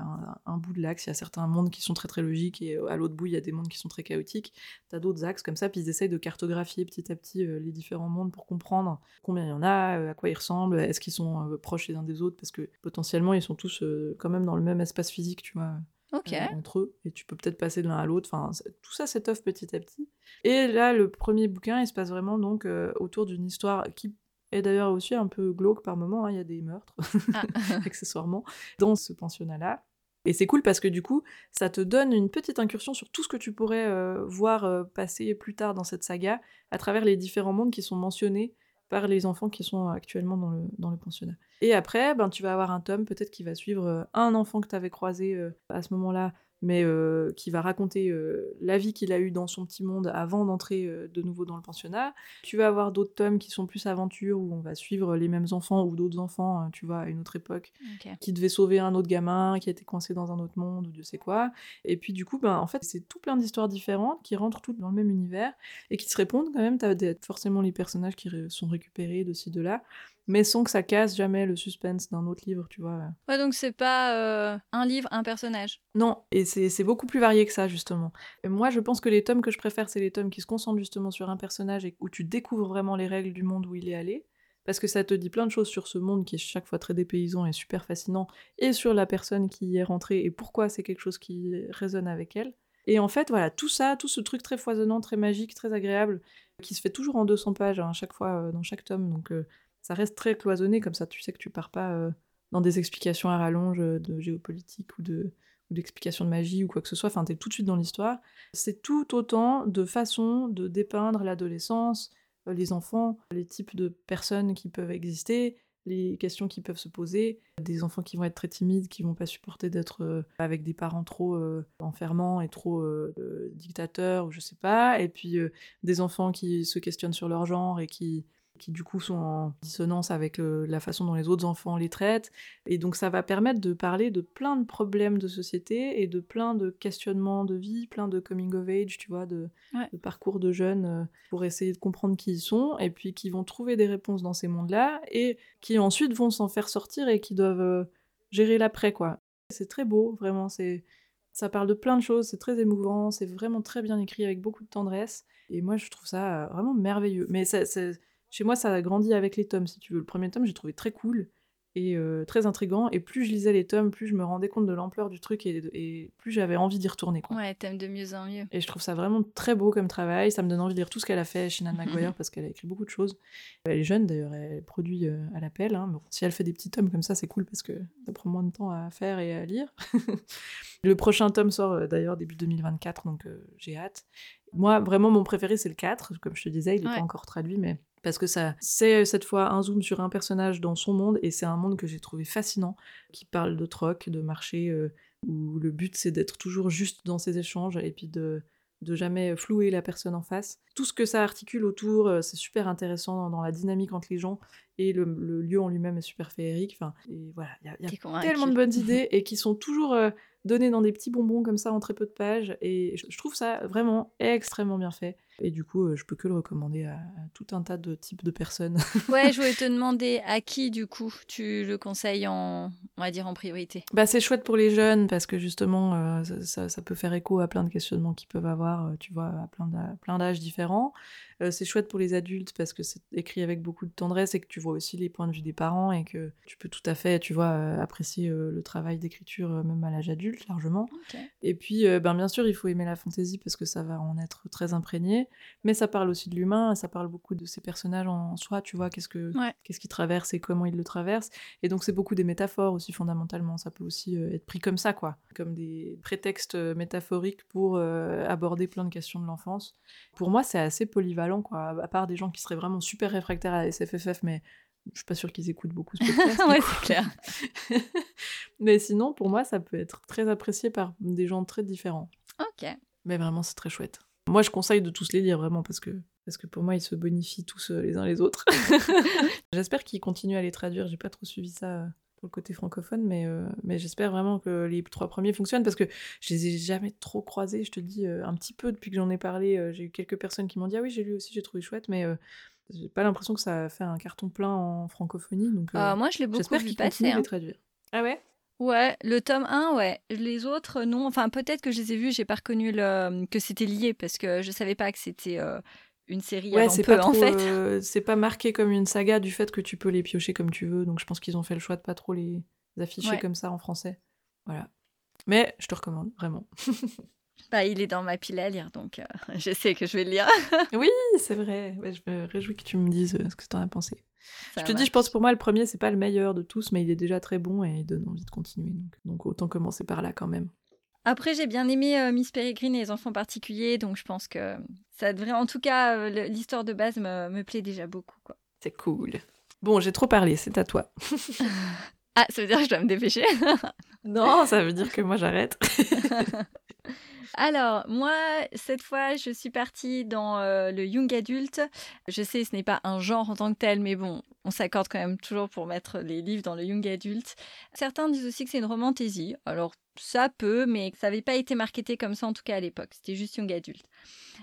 un, bout de l'axe, il y a certains mondes qui sont très très logiques et à l'autre bout, il y a des mondes qui sont très chaotiques. Tu as d'autres axes comme ça, puis ils essayent de cartographier petit à petit euh, les différents mondes pour comprendre combien il y en a, euh, à quoi ils ressemblent, est-ce qu'ils sont proches les uns des autres parce que potentiellement ils sont tous euh, quand même dans le même espace physique, tu vois. Euh, entre eux, et tu peux peut-être passer de l'un à l'autre. Enfin, tout ça s'étoffe petit à petit. Et là, le premier bouquin, il se passe vraiment donc euh, autour d'une histoire qui est d'ailleurs aussi un peu glauque par moment. Hein. Il y a des meurtres, ah. <laughs> accessoirement, dans ce pensionnat-là. Et c'est cool parce que du coup, ça te donne une petite incursion sur tout ce que tu pourrais voir passer plus tard dans cette saga, à travers les différents mondes qui sont mentionnés par les enfants qui sont actuellement dans le, dans le pensionnat. Et après, ben, tu vas avoir un tome peut-être qui va suivre euh, un enfant que tu avais croisé euh, à ce moment-là mais euh, qui va raconter euh, la vie qu'il a eue dans son petit monde avant d'entrer euh, de nouveau dans le pensionnat. Tu vas avoir d'autres tomes qui sont plus aventures, où on va suivre les mêmes enfants ou d'autres enfants, tu vois, à une autre époque, qui devaient sauver un autre gamin, qui était coincé dans un autre monde, ou Dieu sait quoi. Et puis du coup, ben, en fait, c'est tout plein d'histoires différentes qui rentrent toutes dans le même univers et qui se répondent quand même. Tu as forcément les personnages qui sont récupérés de ci, de là mais sans que ça casse jamais le suspense d'un autre livre, tu vois. Ouais, donc c'est pas euh, un livre, un personnage. Non, et c'est beaucoup plus varié que ça, justement. Et moi, je pense que les tomes que je préfère, c'est les tomes qui se concentrent justement sur un personnage et où tu découvres vraiment les règles du monde où il est allé. Parce que ça te dit plein de choses sur ce monde qui est chaque fois très dépaysant et super fascinant, et sur la personne qui y est rentrée et pourquoi c'est quelque chose qui résonne avec elle. Et en fait, voilà, tout ça, tout ce truc très foisonnant, très magique, très agréable, qui se fait toujours en 200 pages à hein, chaque fois euh, dans chaque tome. Donc euh, ça reste très cloisonné, comme ça tu sais que tu pars pas euh, dans des explications à rallonge euh, de géopolitique ou de d'explications de magie ou quoi que ce soit, enfin t'es tout de suite dans l'histoire. C'est tout autant de façons de dépeindre l'adolescence, euh, les enfants, les types de personnes qui peuvent exister, les questions qui peuvent se poser, des enfants qui vont être très timides, qui vont pas supporter d'être avec des parents trop enfermants et trop dictateurs ou je sais pas, et puis des enfants qui se questionnent sur leur genre et qui qui du coup sont en dissonance avec euh, la façon dont les autres enfants les traitent. Et donc ça va permettre de parler de plein de problèmes de société et de plein de questionnements de vie, plein de coming of age, tu vois, de, parcours de jeunes euh, pour essayer de comprendre qui ils sont et puis qui vont trouver des réponses dans ces mondes-là et qui ensuite vont s'en faire sortir et qui doivent euh, gérer l'après, quoi. C'est très beau, vraiment, c'est... Ça parle de plein de choses, c'est très émouvant, c'est vraiment très bien écrit avec beaucoup de tendresse. Et moi, je trouve ça vraiment merveilleux. Mais ça, chez moi, ça a grandi avec les tomes, si tu veux. Le premier tome, j'ai trouvé très cool et euh, très intrigant. Et plus je lisais les tomes, plus je me rendais compte de l'ampleur du truc et, plus j'avais envie d'y retourner. Quoi. Ouais, t'aimes de mieux en mieux. Et je trouve ça vraiment très beau comme travail. Ça me donne envie de lire tout ce qu'elle a fait chez Nan McGuire <laughs> parce qu'elle a écrit beaucoup de choses. Elle est jeune d'ailleurs, elle produit euh, à l'appel. Hein. Bon, si elle fait des petits tomes comme ça, c'est cool parce que ça prend moins de temps à faire et à lire. <laughs> le prochain tome sort euh, d'ailleurs début 2024, donc j'ai hâte. Moi, vraiment, mon préféré, c'est le 4. Comme je te disais, il n'est pas encore traduit, mais parce que ça c'est cette fois un zoom sur un personnage dans son monde et c'est un monde que j'ai trouvé fascinant qui parle de troc, de marché euh, où le but c'est d'être toujours juste dans ses échanges et puis de de jamais flouer la personne en face. Tout ce que ça articule autour, euh, c'est super intéressant dans, la dynamique entre les gens et le, lieu en lui-même est super féerique. Enfin, et voilà, il y a, tellement de bonnes <laughs> idées et qui sont toujours euh, données dans des petits bonbons comme ça en très peu de pages et je trouve ça vraiment extrêmement bien fait. Et du coup, je peux que le recommander à, tout un tas de types de personnes. <laughs> ouais, je voulais te <laughs> demander à qui, du coup, tu le conseilles en, on va dire, en priorité? Bah, C'est chouette pour les jeunes parce que justement, ça, ça, peut faire écho à plein de questionnements qu'ils peuvent avoir, tu vois, à plein d'âges différents. Euh, c'est chouette pour les adultes parce que c'est écrit avec beaucoup de tendresse et que tu vois aussi les points de vue des parents et que tu peux tout à fait, tu vois, euh, apprécier euh, le travail d'écriture même à l'âge adulte largement. Et puis, ben bien sûr, il faut aimer la fantaisie parce que ça va en être très imprégné, mais ça parle aussi de l'humain, ça parle beaucoup de ces personnages en soi, tu vois, qu'est-ce que qu'est-ce qu'ils traversent et comment ils le traversent. Et donc c'est beaucoup des métaphores aussi fondamentalement. Ça peut aussi être pris comme ça, quoi, comme des prétextes métaphoriques pour aborder plein de questions de l'enfance. Pour moi, c'est assez polyvalent à part des gens qui seraient vraiment super réfractaires à la SFFF, mais je suis pas sûre qu'ils écoutent beaucoup ce <laughs> podcast. ouais, c'est clair. <laughs> mais sinon, pour moi, ça peut être très apprécié par des gens très différents. Ok. Mais vraiment, c'est très chouette. Moi, je conseille de tous les lire, vraiment, parce que, parce que pour moi, ils se bonifient tous euh, les uns les autres. <laughs> J'espère qu'ils continuent à les traduire. J'ai pas trop suivi ça le côté francophone, mais, euh, mais j'espère vraiment que les trois premiers fonctionnent parce que je les ai jamais trop croisés, je te dis, euh, un petit peu depuis que j'en ai parlé. Euh, j'ai eu quelques personnes qui m'ont dit Ah oui, j'ai lu aussi, j'ai trouvé chouette, mais j'ai pas l'impression que ça a fait un carton plein en francophonie. Donc, ah, moi, je l'ai beaucoup vu passer. Hein. les traduire. Ah ouais? Ouais, le tome 1, ouais. Les autres, non. Enfin, peut-être que je les ai vus, j'ai pas reconnu le... que c'était lié parce que je savais pas que c'était une série ouais, c'est pas en fait. Euh, c'est pas marqué comme une saga du fait que tu peux les piocher comme tu veux, donc je pense qu'ils ont fait le choix de pas trop les afficher comme ça en français. Voilà. Mais je te recommande, vraiment. <laughs> bah, il est dans ma pile à lire, donc euh, <laughs> je sais que je vais le lire. <laughs> oui, c'est vrai. je me réjouis que tu me dises euh, ce que tu en as pensé. je te dis, je pense pour moi, le premier, c'est pas le meilleur de tous, mais il est déjà très bon et il donne envie de continuer. Donc, donc autant commencer par là quand même. Après, j'ai bien aimé euh, Miss Peregrine et les enfants particuliers, donc je pense que ça devrait, en tout cas, euh, l'histoire de base me, me, plaît déjà beaucoup. quoi. C'est cool. Bon, j'ai trop parlé, c'est à toi. <laughs> ah, ça veut dire que je dois me dépêcher? <laughs> Non, ça veut dire que moi j'arrête. <laughs> Alors, moi, cette fois, je suis partie dans euh, le young adulte. Je sais, ce n'est pas un genre en tant que tel, mais bon, on s'accorde quand même toujours pour mettre les livres dans le young adulte. Certains disent aussi que c'est une romantaisie. Alors, ça peut, mais ça n'avait pas été marketé comme ça en tout cas à l'époque. C'était juste young adulte.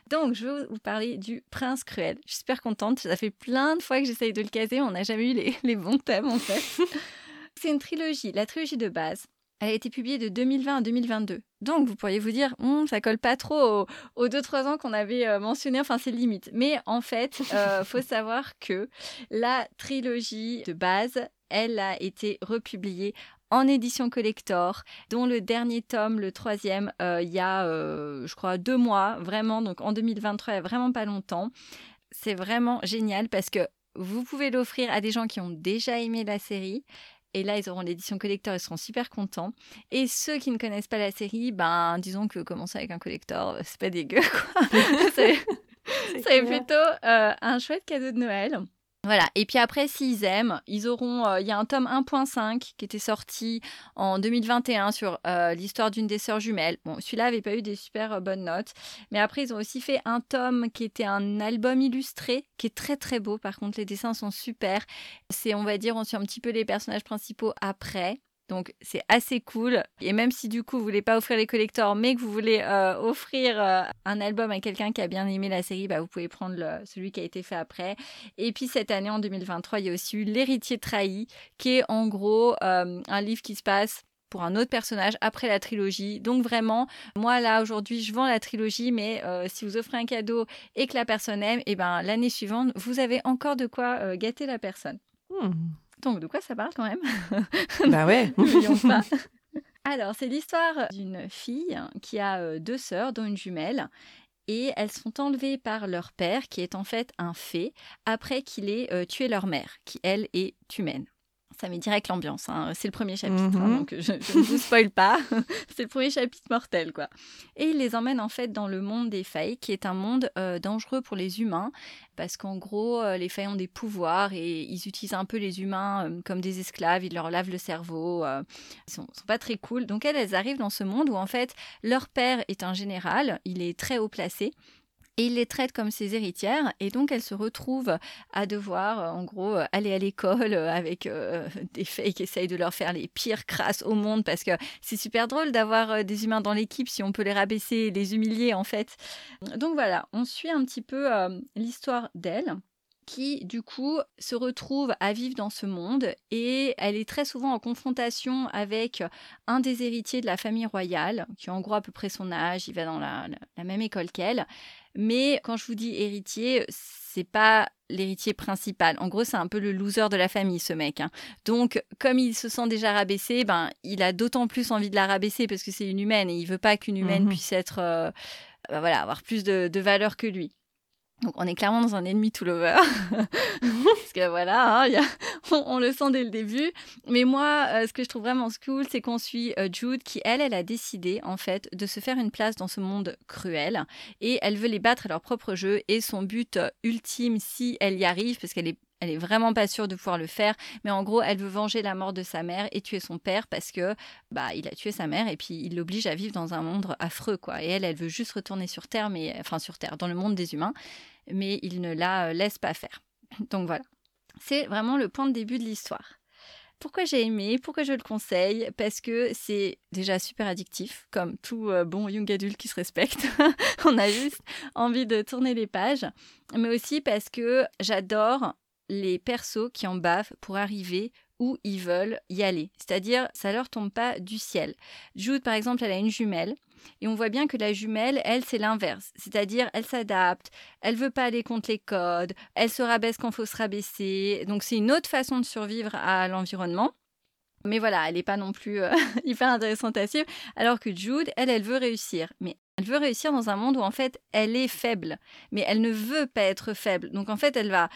Donc, je vais vous parler du Prince Cruel. Je suis super contente. Ça fait plein de fois que j'essaye de le caser. On n'a jamais eu les, <laughs> les bons thèmes en fait. <laughs> c'est une trilogie, la trilogie de base. Elle a été publiée de 2020 à 2022. Donc, vous pourriez vous dire, hm, ça colle pas trop aux, 2-3 ans qu'on avait euh, mentionné, enfin, c'est limite. Mais en fait, il euh, faut <laughs> savoir que la trilogie de base, elle a été republiée en édition collector, dont le dernier tome, le troisième, euh, il y a, je crois, deux mois, vraiment, donc en 2023, il n'y a vraiment pas longtemps. C'est vraiment génial parce que vous pouvez l'offrir à des gens qui ont déjà aimé la série et là, ils auront l'édition collector, ils seront super contents. Et ceux qui ne connaissent pas la série, ben, disons que commencer avec un collector, euh, c'est pas dégueu, quoi. <laughs> c'est <laughs> plutôt euh, un chouette cadeau de Noël. Voilà, et puis après, s'ils aiment, ils auront. Euh, il y a un tome 1.5 qui était sorti en 2021 sur euh, l'histoire d'une des sœurs jumelles. Bon, celui-là n'avait pas eu des super euh, bonnes notes. Mais après, ils ont aussi fait un tome qui était un album illustré, qui est très très beau. Par contre, les dessins sont super. C'est, on va dire, on suit un petit peu les personnages principaux après. Donc c'est assez cool. Et même si du coup vous voulez pas offrir les collectors, mais que vous voulez euh, offrir euh, un album à quelqu'un qui a bien aimé la série, bah, vous pouvez prendre celui qui a été fait après. Et puis cette année en 2023, il y a aussi eu L'héritier trahi, qui est en gros euh, un livre qui se passe pour un autre personnage après la trilogie. Donc vraiment, moi là aujourd'hui, je vends la trilogie, mais si vous offrez un cadeau et que la personne aime, et eh ben l'année suivante, vous avez encore de quoi gâter la personne. Hmm. Donc, de quoi ça parle quand même? <laughs> Bah ouais <laughs> pas. <laughs> Alors, c'est l'histoire d'une fille qui a euh, deux sœurs, dont une jumelle. Et elles sont enlevées par leur père, qui est en fait un fée, après qu'il ait euh, tué leur mère, qui elle est humaine ça met direct l'ambiance. Hein. C'est le premier chapitre, hein, mhm. donc je, ne vous spoil pas. <laughs> c'est le premier chapitre mortel, quoi. Et il les emmène en fait dans le monde des failles, qui est un monde euh, dangereux pour les humains, parce qu'en gros, euh, les failles ont des pouvoirs et ils utilisent un peu les humains euh, comme des esclaves. Ils leur lavent le cerveau. ils sont, sont pas très cool. Donc elles, elles arrivent dans ce monde où en fait leur père est un général. Il est très haut placé. Et il les traite comme ses héritières. Et donc elle se retrouve à devoir euh, en gros euh, aller à l'école euh, avec <laughs> des fées qui essayent de leur faire les pires crasses au monde parce que c'est super drôle d'avoir des humains dans l'équipe si on peut les rabaisser et les humilier en fait. Donc voilà, on suit un petit peu l'histoire d'elle qui du coup se retrouve à vivre dans ce monde et elle est très souvent en confrontation avec un des héritiers de la famille royale qui a en gros à peu près son âge, il va dans la même école qu'elle mais quand je vous dis héritier, c'est pas l'héritier principal. En gros, c'est un peu le loser de la famille, ce mec. Hein. Donc, comme il se sent déjà rabaissé, ben, il a d'autant plus envie de la rabaisser parce que c'est une humaine et il veut pas qu'une humaine mmh puisse être, euh, ben voilà, avoir plus de valeur que lui. Donc on est clairement dans un ennemi tout l'over. <laughs> Parce que voilà, hein, <laughs> on, le sent dès le début. Mais moi, euh, ce que je trouve vraiment cool, c'est qu'on suit euh, Jude qui, elle, elle a décidé en fait de se faire une place dans ce monde cruel. Et elle veut les battre à leur propre jeu. Et son but euh, ultime, si elle y arrive, parce qu'elle est elle est vraiment pas sûre de pouvoir le faire, mais en gros, elle veut venger la mort de sa mère et tuer son père parce que bah il a tué sa mère et puis il l'oblige à vivre dans un monde affreux quoi. Et elle, elle veut juste retourner sur terre, mais enfin sur terre, dans le monde des humains, mais il ne la euh, laisse pas faire. <laughs> Donc voilà, c'est vraiment le point de début de l'histoire. Pourquoi j'ai aimé Pourquoi je le conseille? Parce que c'est déjà super addictif, comme tout euh, bon young adulte qui se respecte. <laughs> On a juste envie de tourner les pages. Mais aussi parce que j'adore les persos qui en bavent pour arriver où ils veulent y aller. C'est-à-dire, ça leur tombe pas du ciel. Jude, par exemple, elle a une jumelle. Et on voit bien que la jumelle, elle, c'est l'inverse. C'est-à-dire, elle s'adapte, elle veut pas aller contre les codes, elle se rabaisse quand faut se rabaisser. Donc, c'est une autre façon de survivre à l'environnement. Mais voilà, elle n'est pas non plus euh, <laughs> hyper intéressante à suivre. Alors que Jude, elle, elle veut réussir. Mais elle veut réussir dans un monde où en fait elle est faible, mais elle ne veut pas être faible. Donc en fait elle va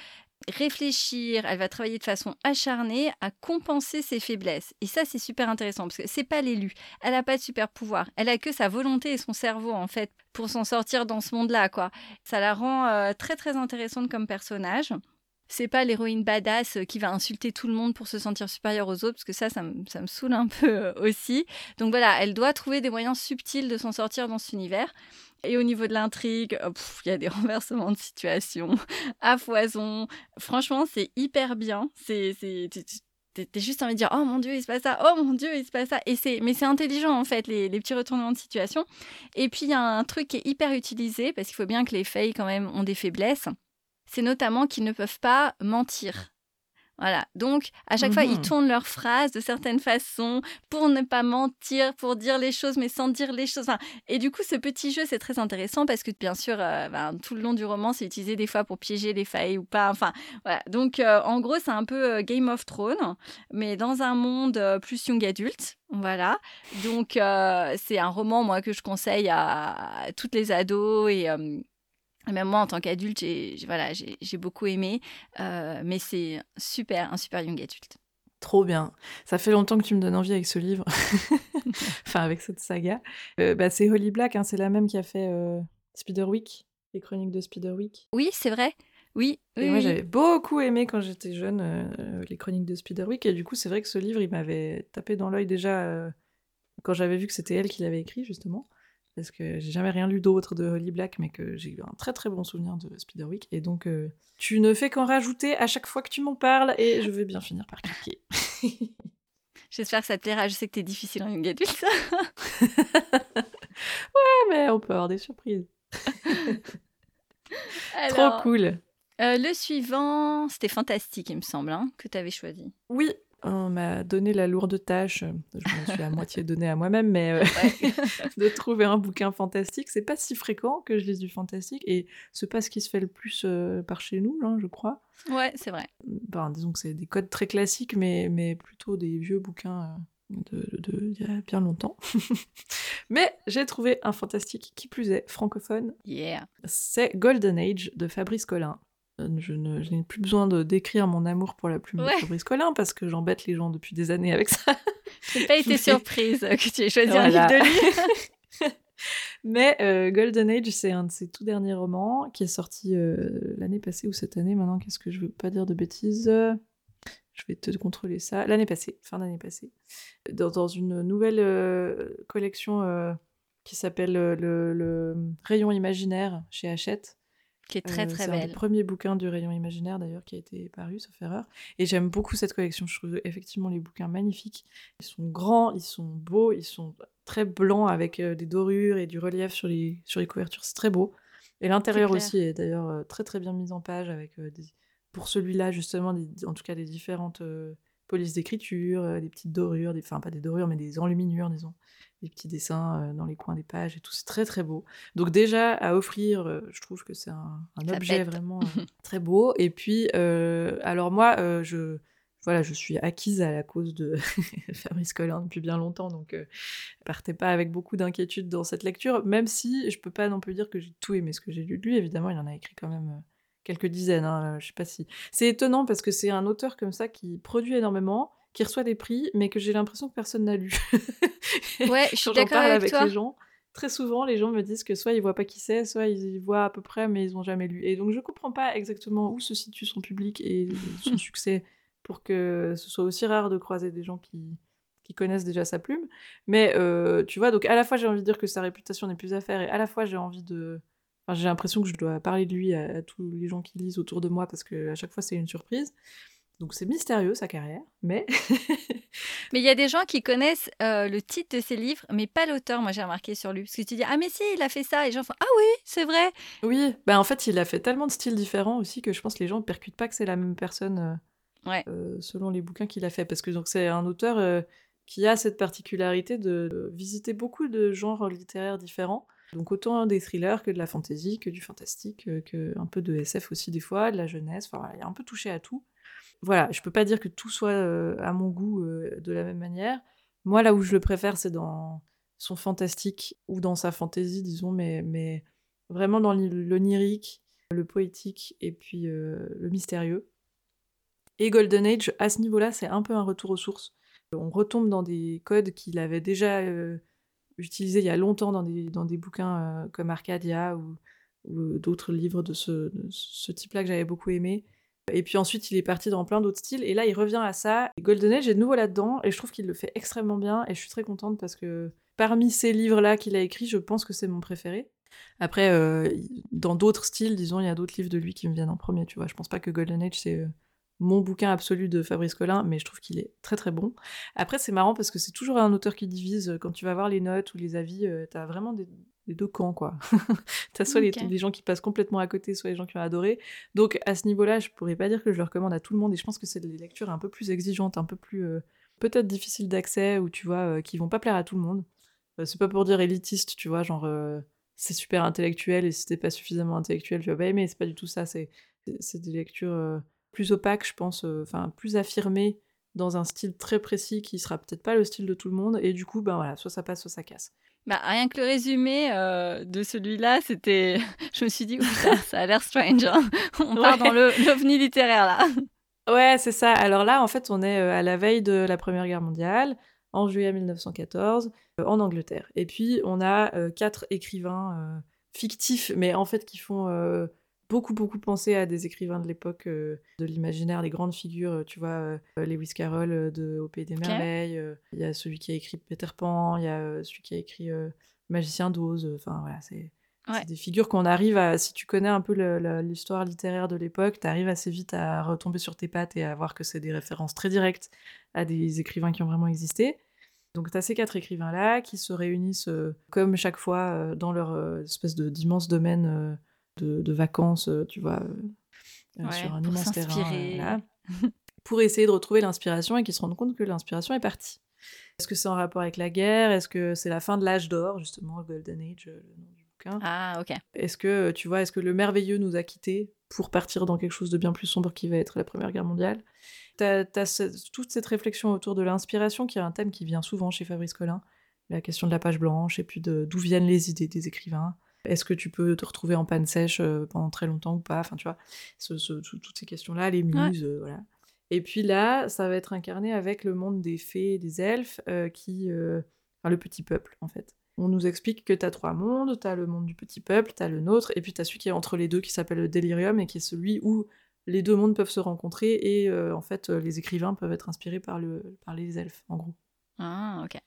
réfléchir, elle va travailler de façon acharnée à compenser ses faiblesses. Et ça, c'est super intéressant parce que c'est pas l'élu. Elle n'a pas de super pouvoir. Elle a que sa volonté et son cerveau, en fait, pour s'en sortir dans ce monde-là, quoi. Ça la rend euh, très, très intéressante comme personnage. C'est pas l'héroïne badass qui va insulter tout le monde pour se sentir supérieure aux autres, parce que ça, ça me, ça saoule un <laughs> peu euh, aussi. Donc voilà, elle doit trouver des moyens subtils de s'en sortir dans cet univers. Et au niveau de l'intrigue, oh, il y a des <laughs> renversements de situation <laughs> à foison. Franchement, c'est hyper bien. C'est, t'es juste envie de dire oh mon dieu il se passe ça oh mon dieu il se passe ça et c'est mais c'est intelligent en fait les, les, petits retournements de situation et puis il y a un truc qui est hyper utilisé parce qu'il faut bien que les failles quand même ont des faiblesses c'est notamment qu'ils ne peuvent pas mentir voilà. Donc, à chaque fois, ils mmh tournent leurs phrases de certaines façons pour ne pas mentir, pour dire les choses, mais sans dire les choses. et du coup, ce petit jeu, c'est très intéressant parce que, bien sûr, euh, ben, tout le long du roman, c'est utilisé des fois pour piéger les failles ou pas. Enfin, voilà. Donc, euh, en gros, c'est un peu euh, Game of Thrones, mais dans un monde plus young adulte. Voilà. Donc, c'est un roman, moi, que je conseille à, à toutes les ados et même moi, en tant qu'adulte, j'ai voilà, j'ai beaucoup aimé, euh, mais c'est super, un super young adulte. Trop bien. Ça fait longtemps que tu me donnes envie avec ce livre, <laughs> enfin avec cette saga. Euh, bah, c'est Holly Black, hein, c'est la même qui a fait euh, Spiderwick, les chroniques de Spiderwick. Oui, c'est vrai. Oui. Et moi, j'avais beaucoup aimé quand j'étais jeune les chroniques de Spiderwick, et du coup, c'est vrai que ce livre, il m'avait tapé dans l'œil déjà quand j'avais vu que c'était elle qui l'avait écrit, justement parce que j'ai jamais rien lu d'autre de Holly Black, mais que j'ai eu un très très bon souvenir de Spiderwick. Et donc, euh, tu ne fais qu'en rajouter à chaque fois que tu m'en parles, et je vais bien finir par cliquer. <laughs> J'espère que ça te plaira. Je sais que t'es difficile en young adulte. <laughs> ouais, mais on peut avoir des surprises. <laughs> Trop cool. Euh, le suivant, c'était fantastique, il me semble, hein, que tu avais choisi. Oui, on m'a donné la lourde tâche, je me suis à <laughs> moitié donnée à moi-même, mais euh, <laughs> de trouver un bouquin fantastique. C'est pas si fréquent que je lise du fantastique et c'est pas ce qui se fait le plus euh, par chez nous, je crois. Ouais, c'est vrai. Ben, disons que c'est des codes très classiques, mais, mais plutôt des vieux bouquins euh, de, y a bien longtemps. <laughs> mais j'ai trouvé un fantastique qui plus est francophone. Yeah. C'est Golden Age de Fabrice Collin. Euh, je, n'ai plus besoin de décrire mon amour pour la plume de Fabrice Collin parce que j'embête les gens depuis des années avec ça. n'ai pas <laughs> été surprise que tu aies choisi un livre de lui. <laughs> <laughs> Mais euh, Golden Age, c'est un de ses tout derniers romans qui est sorti euh, l'année passée ou cette année. Maintenant, qu'est-ce que je veux pas dire de bêtises Je vais te contrôler ça. L'année passée, fin d'année passée. Dans, dans, une nouvelle collection qui s'appelle le, Rayon imaginaire chez Hachette. Qui est très très belle. C'est le premier bouquin du Rayon imaginaire d'ailleurs qui a été paru, sauf erreur. Et j'aime beaucoup cette collection. Je trouve effectivement les bouquins magnifiques. Ils sont grands, ils sont beaux, ils sont très blancs avec des dorures et du relief sur les, sur les couvertures. C'est très beau. Et l'intérieur aussi est d'ailleurs très très bien mis en page avec pour celui-là justement, en tout cas des différentes polices d'écriture, des petites dorures, des, enfin pas des dorures mais des enluminures disons, des petits dessins dans les coins des pages et tout, c'est très très beau. Donc déjà à offrir, je trouve que c'est un, objet vraiment <laughs> très beau. Et puis alors moi je voilà, je suis acquise à la cause de <laughs> Fabrice Collin depuis bien longtemps, donc euh, partez pas avec beaucoup d'inquiétude dans cette lecture, même si je peux pas non plus dire que j'ai tout aimé ce que j'ai lu de lui, évidemment, il en a écrit quand même euh, quelques dizaines, hein, je sais pas si... C'est étonnant parce que c'est un auteur comme ça qui produit énormément, qui reçoit des prix, mais que j'ai l'impression que personne n'a lu. <laughs> ouais, je <laughs> suis d'accord avec, avec les gens. Très souvent, les gens me disent que soit ils voient pas qui c'est, soit ils voient à peu près, mais ils ont jamais lu. Et donc je comprends pas exactement où se situe son public et <laughs> son succès pour que ce soit aussi rare de croiser des gens qui, qui connaissent déjà sa plume. Mais euh, tu vois, donc à la fois j'ai envie de dire que sa réputation n'est plus à faire, et à la fois j'ai envie de. Enfin, j'ai l'impression que je dois parler de lui à, tous les gens qui lisent autour de moi parce que à chaque fois c'est une surprise. Donc c'est mystérieux sa carrière, mais. <laughs> mais il y a des gens qui connaissent euh, le titre de ses livres, mais pas l'auteur. Moi j'ai remarqué sur lui, parce que tu dis ah mais si il a fait ça, et les gens font ah oui c'est vrai. Oui, ben en fait il a fait tellement de styles différents aussi que je pense que les gens ne percutent pas que c'est la même personne. Euh, euh, selon les bouquins qu'il a fait. Parce que donc c'est un auteur qui a cette particularité de visiter beaucoup de genres littéraires différents. Donc autant des thrillers que de la fantasy, que du fantastique, que un peu de SF aussi des fois, de la jeunesse. Enfin, il a un peu touché à tout. Voilà, je peux pas dire que tout soit à mon goût de la même manière. Moi, là où je le préfère, c'est dans son fantastique ou dans sa fantasy, disons, mais, mais vraiment dans l'onirique, le poétique et puis le mystérieux. Et Golden Age, à ce niveau-là, c'est un peu un retour aux sources. On retombe dans des codes qu'il avait déjà euh, utilisés il y a longtemps dans des, dans des bouquins euh, comme Arcadia ou, d'autres livres de ce, ce type-là que j'avais beaucoup aimé. Et puis ensuite, il est parti dans plein d'autres styles. Et là, il revient à ça. Golden Age est de nouveau là-dedans. Et je trouve qu'il le fait extrêmement bien. Et je suis très contente parce que parmi ces livres-là qu'il a écrits, je pense que c'est mon préféré. Après, euh, dans d'autres styles, disons, il y a d'autres livres de lui qui me viennent en premier, tu vois. Je pense pas que Golden Age, c'est mon bouquin absolu de Fabrice Collin, mais je trouve qu'il est très très bon. Après, c'est marrant parce que c'est toujours un auteur qui divise. Quand tu vas voir les notes ou les avis, euh, t'as vraiment des, deux camps, quoi. <laughs> t'as soit les, gens qui passent complètement à côté, soit les gens qui ont adoré. Donc, à ce niveau-là, je pourrais pas dire que je le recommande à tout le monde, et je pense que c'est des lectures un peu plus exigeantes, un peu plus. Euh, peut-être difficiles d'accès, ou tu vois, euh, qui vont pas plaire à tout le monde. c'est pas pour dire élitiste, tu vois, genre. c'est super intellectuel, et si t'es pas suffisamment intellectuel, tu vas pas aimer. C'est pas du tout ça. C'est des lectures plus opaque, je pense, euh, enfin plus affirmé dans un style très précis qui sera peut-être pas le style de tout le monde. Et du coup, ben voilà, soit ça passe, soit ça casse. Bah, rien que le résumé euh, de celui-là, c'était. <laughs> Je me suis dit, ça a l'air strange. Hein. <laughs> on part dans l'ovni littéraire là. <laughs> Ouais, c'est ça. Alors là, en fait, on est euh, à la veille de la Première Guerre mondiale, en juillet 1914, en Angleterre. Et puis, on a quatre écrivains fictifs, mais en fait qui font beaucoup, beaucoup pensé à des écrivains de l'époque euh, de l'imaginaire, des grandes figures, euh, tu vois, euh, Lewis Carroll de Au Pays des Merveilles, il y a celui qui a écrit Peter Pan, il y a celui qui a écrit Magicien d'Oz, enfin voilà, c'est... des figures qu'on arrive à, si tu connais un peu l'histoire littéraire de l'époque, tu arrives assez vite à retomber sur tes pattes et à voir que c'est des références très directes à des écrivains qui ont vraiment existé. Donc tu as ces quatre écrivains-là qui se réunissent comme chaque fois dans leur espèce d'immense domaine de, vacances, euh, tu vois, euh, euh, sur un immense terrain. <laughs> pour essayer de retrouver l'inspiration et qu'ils se rendent compte que l'inspiration est partie. Est-ce que c'est en rapport avec la guerre? Est-ce que c'est la fin de l'âge d'or, justement, Golden Age, le nom du bouquin? Ah, ok. Est-ce que, tu vois, est-ce que le merveilleux nous a quittés pour partir dans quelque chose de bien plus sombre qui va être la Première Guerre mondiale? T'as as toute cette réflexion autour de l'inspiration, qui est un thème qui vient souvent chez Fabrice Collin, la question de la page blanche, et puis d'où viennent les idées des écrivains. Est-ce que tu peux te retrouver en panne sèche euh, pendant très longtemps ou pas? Enfin, tu vois, toutes ces questions-là, les muses, euh, voilà. Et puis là, ça va être incarné avec le monde des fées et des elfes, euh, qui, enfin, le petit peuple, en fait. On nous explique que tu as trois mondes, tu as le monde du petit peuple, tu as le nôtre, et puis tu as celui qui est entre les deux, qui s'appelle le délirium, et qui est celui où les deux mondes peuvent se rencontrer, et en fait, les écrivains peuvent être inspirés par, le, par les elfes, en gros. Ah, ok.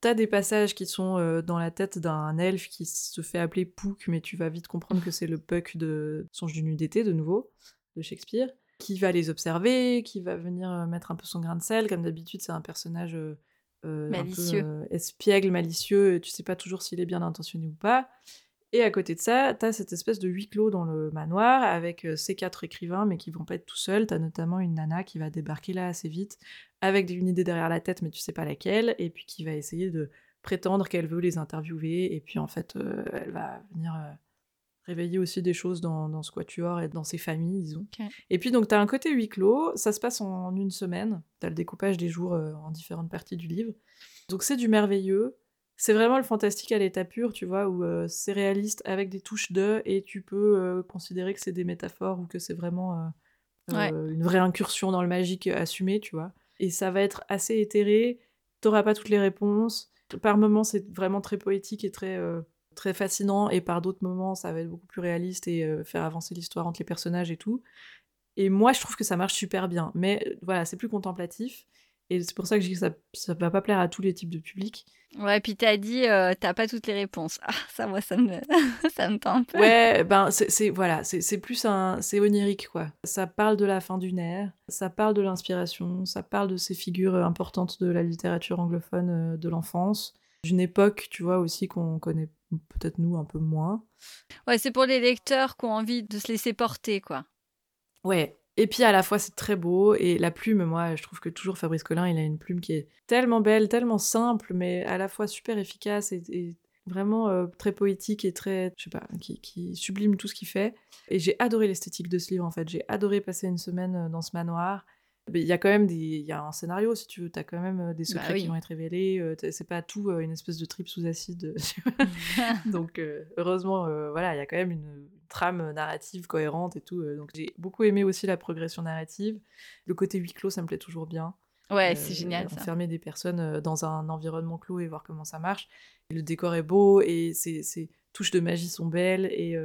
T'as des passages qui sont euh, dans la tête d'un elfe qui se fait appeler Pouk, mais tu vas vite comprendre que <laughs> c'est le Puck de Songe d'une nuit d'été, de nouveau, de Shakespeare, qui va les observer, qui va venir euh, mettre un peu son grain de sel. Comme d'habitude, c'est un personnage euh, malicieux. Un peu, espiègle, malicieux, tu sais pas toujours s'il est bien intentionné ou pas. Et à côté de ça, t'as cette espèce de huis clos dans le manoir avec ces quatre écrivains, mais qui vont pas être tout seuls. T'as notamment une nana qui va débarquer là assez vite, avec une idée derrière la tête, mais tu sais pas laquelle, et puis qui va essayer de prétendre qu'elle veut les interviewer, et puis en fait, euh, elle va venir euh, réveiller aussi des choses dans, dans ce quatuor et dans ses familles, disons. Et puis donc, t'as un côté huis clos, ça se passe en une semaine, t'as le découpage des jours euh, en différentes parties du livre. Donc c'est du merveilleux, c'est vraiment le fantastique à l'état pur, tu vois, où c'est réaliste avec des touches de, et tu peux considérer que c'est des métaphores ou que c'est vraiment une vraie incursion dans le magique assumée, tu vois et ça va être assez éthéré. T'auras pas toutes les réponses. Par moments, c'est vraiment très poétique et très, euh, très fascinant, et par d'autres moments, ça va être beaucoup plus réaliste et euh, faire avancer l'histoire entre les personnages et tout. Et moi, je trouve que ça marche super bien. Mais euh, voilà, c'est plus contemplatif. Et c'est pour ça que je dis que ça, ça va pas plaire à tous les types de publics. Ouais, puis t'as dit, euh, t'as pas toutes les réponses. Ah, ça, moi, ça me, <laughs> ça me tend un peu. Ouais, ben, c'est, voilà, c'est, plus un, c'est onirique, quoi. Ça parle de la fin d'une ère, ça parle de l'inspiration, ça parle de ces figures euh, importantes de la littérature anglophone euh, de l'enfance, d'une époque, tu vois, aussi qu'on connaît peut-être nous un peu moins. Ouais, c'est pour les lecteurs qui ont envie de se laisser porter, quoi. Ouais, et puis à la fois c'est très beau et la plume, moi je trouve que toujours Fabrice Collin il a une plume qui est tellement belle, tellement simple, mais à la fois super efficace et, vraiment euh, très poétique et très, je sais pas, qui, sublime tout ce qu'il fait. Et j'ai adoré l'esthétique de ce livre en fait. J'ai adoré passer une semaine euh, dans ce manoir. Il y a quand même des, il y a un scénario si tu veux, t'as quand même euh, des bah secrets qui vont être révélés. c'est pas tout une espèce de trip sous acide. <laughs> <laughs> Donc heureusement, voilà, il y a quand même une trame narrative cohérente et tout. Euh, donc j'ai beaucoup aimé aussi la progression narrative. Le côté huis clos, ça me plaît toujours bien. Ouais, c'est euh, génial. Enfermer des personnes euh, dans un environnement clos et voir comment ça marche. le décor est beau et ces touches de magie sont belles et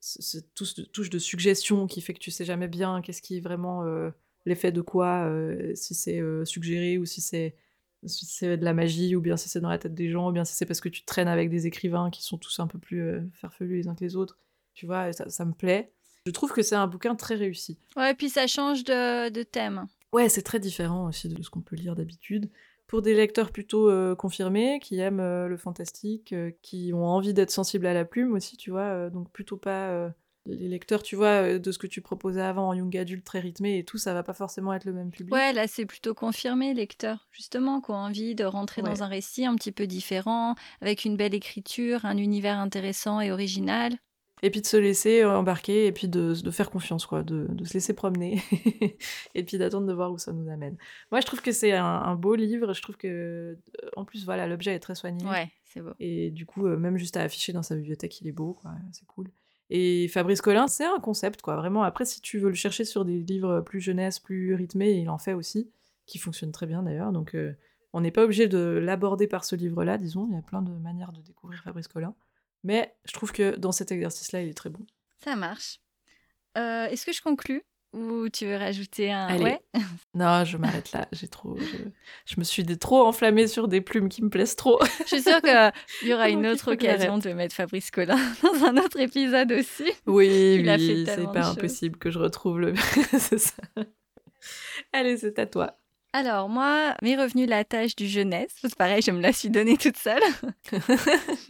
cette touche de, suggestion qui fait que tu sais jamais bien qu'est-ce qui est vraiment l'effet de quoi, si c'est suggéré ou si c'est si c'est de la magie ou bien si c'est dans la tête des gens ou bien si c'est parce que tu traînes avec des écrivains qui sont tous un peu plus farfelus les uns que les autres tu vois, ça, me plaît. Je trouve que c'est un bouquin très réussi. Ouais, et puis ça change de, thème. Ouais, c'est très différent aussi de ce qu'on peut lire d'habitude. Pour des lecteurs plutôt euh, confirmés, qui aiment euh, le fantastique, euh, qui ont envie d'être sensibles à la plume aussi, tu vois, donc plutôt pas les lecteurs, tu vois, de ce que tu proposais avant en young adulte très rythmé et tout, ça va pas forcément être le même public. Ouais, là c'est plutôt confirmé, lecteurs, justement, qui ont envie de rentrer dans un récit un petit peu différent, avec une belle écriture, un univers intéressant et original et puis de se laisser euh, embarquer et puis de, de faire confiance quoi de, de, se laisser promener <laughs> et puis d'attendre de voir où ça nous amène. Moi je trouve que c'est un, beau livre. Je trouve que euh, en plus voilà l'objet est très soigné. Ouais c'est beau. Et du coup euh, même juste à afficher dans sa bibliothèque il est beau quoi. C'est cool. Et Fabrice Collin c'est un concept quoi. Vraiment après si tu veux le chercher sur des livres plus jeunesse plus rythmés il en fait aussi qui fonctionne très bien d'ailleurs. Donc on n'est pas obligé de l'aborder par ce livre là disons. Il y a plein de manières de découvrir Fabrice Collin mais je trouve que dans cet exercice-là, il est très bon. Ça marche. Euh, est-ce que je conclue ou tu veux rajouter un ouais? <laughs> Non, je m'arrête là. J'ai trop, je... me suis trop enflammée sur des plumes qui me plaisent trop. <laughs> je suis sûre qu'il y aura <laughs> une autre occasion de mettre Fabrice Collin dans un autre épisode aussi. Oui, oui, c'est pas impossible que je retrouve le. c'est ça. Allez, c'est à toi. Alors moi, m'est revenu la tâche du jeunesse. C'est pareil, je me la suis donnée toute seule. <laughs>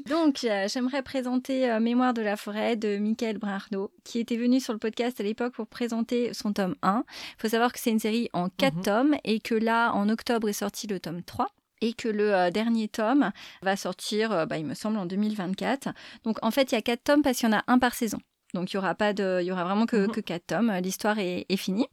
Donc euh, j'aimerais présenter euh, Mémoire de la forêt de Michael Brarnaud, qui était venu sur le podcast à l'époque pour présenter son tome 1. Il faut savoir que c'est une série en 4 mhm. tomes et que là, en octobre, est sorti le tome 3 et que le euh, dernier tome va sortir, bah, il me semble, en 2024. Donc en fait, il y a 4 tomes parce qu'il y en a un par saison. Donc il y aura pas de, il y aura vraiment que, 4 mhm. tomes. L'histoire est finie.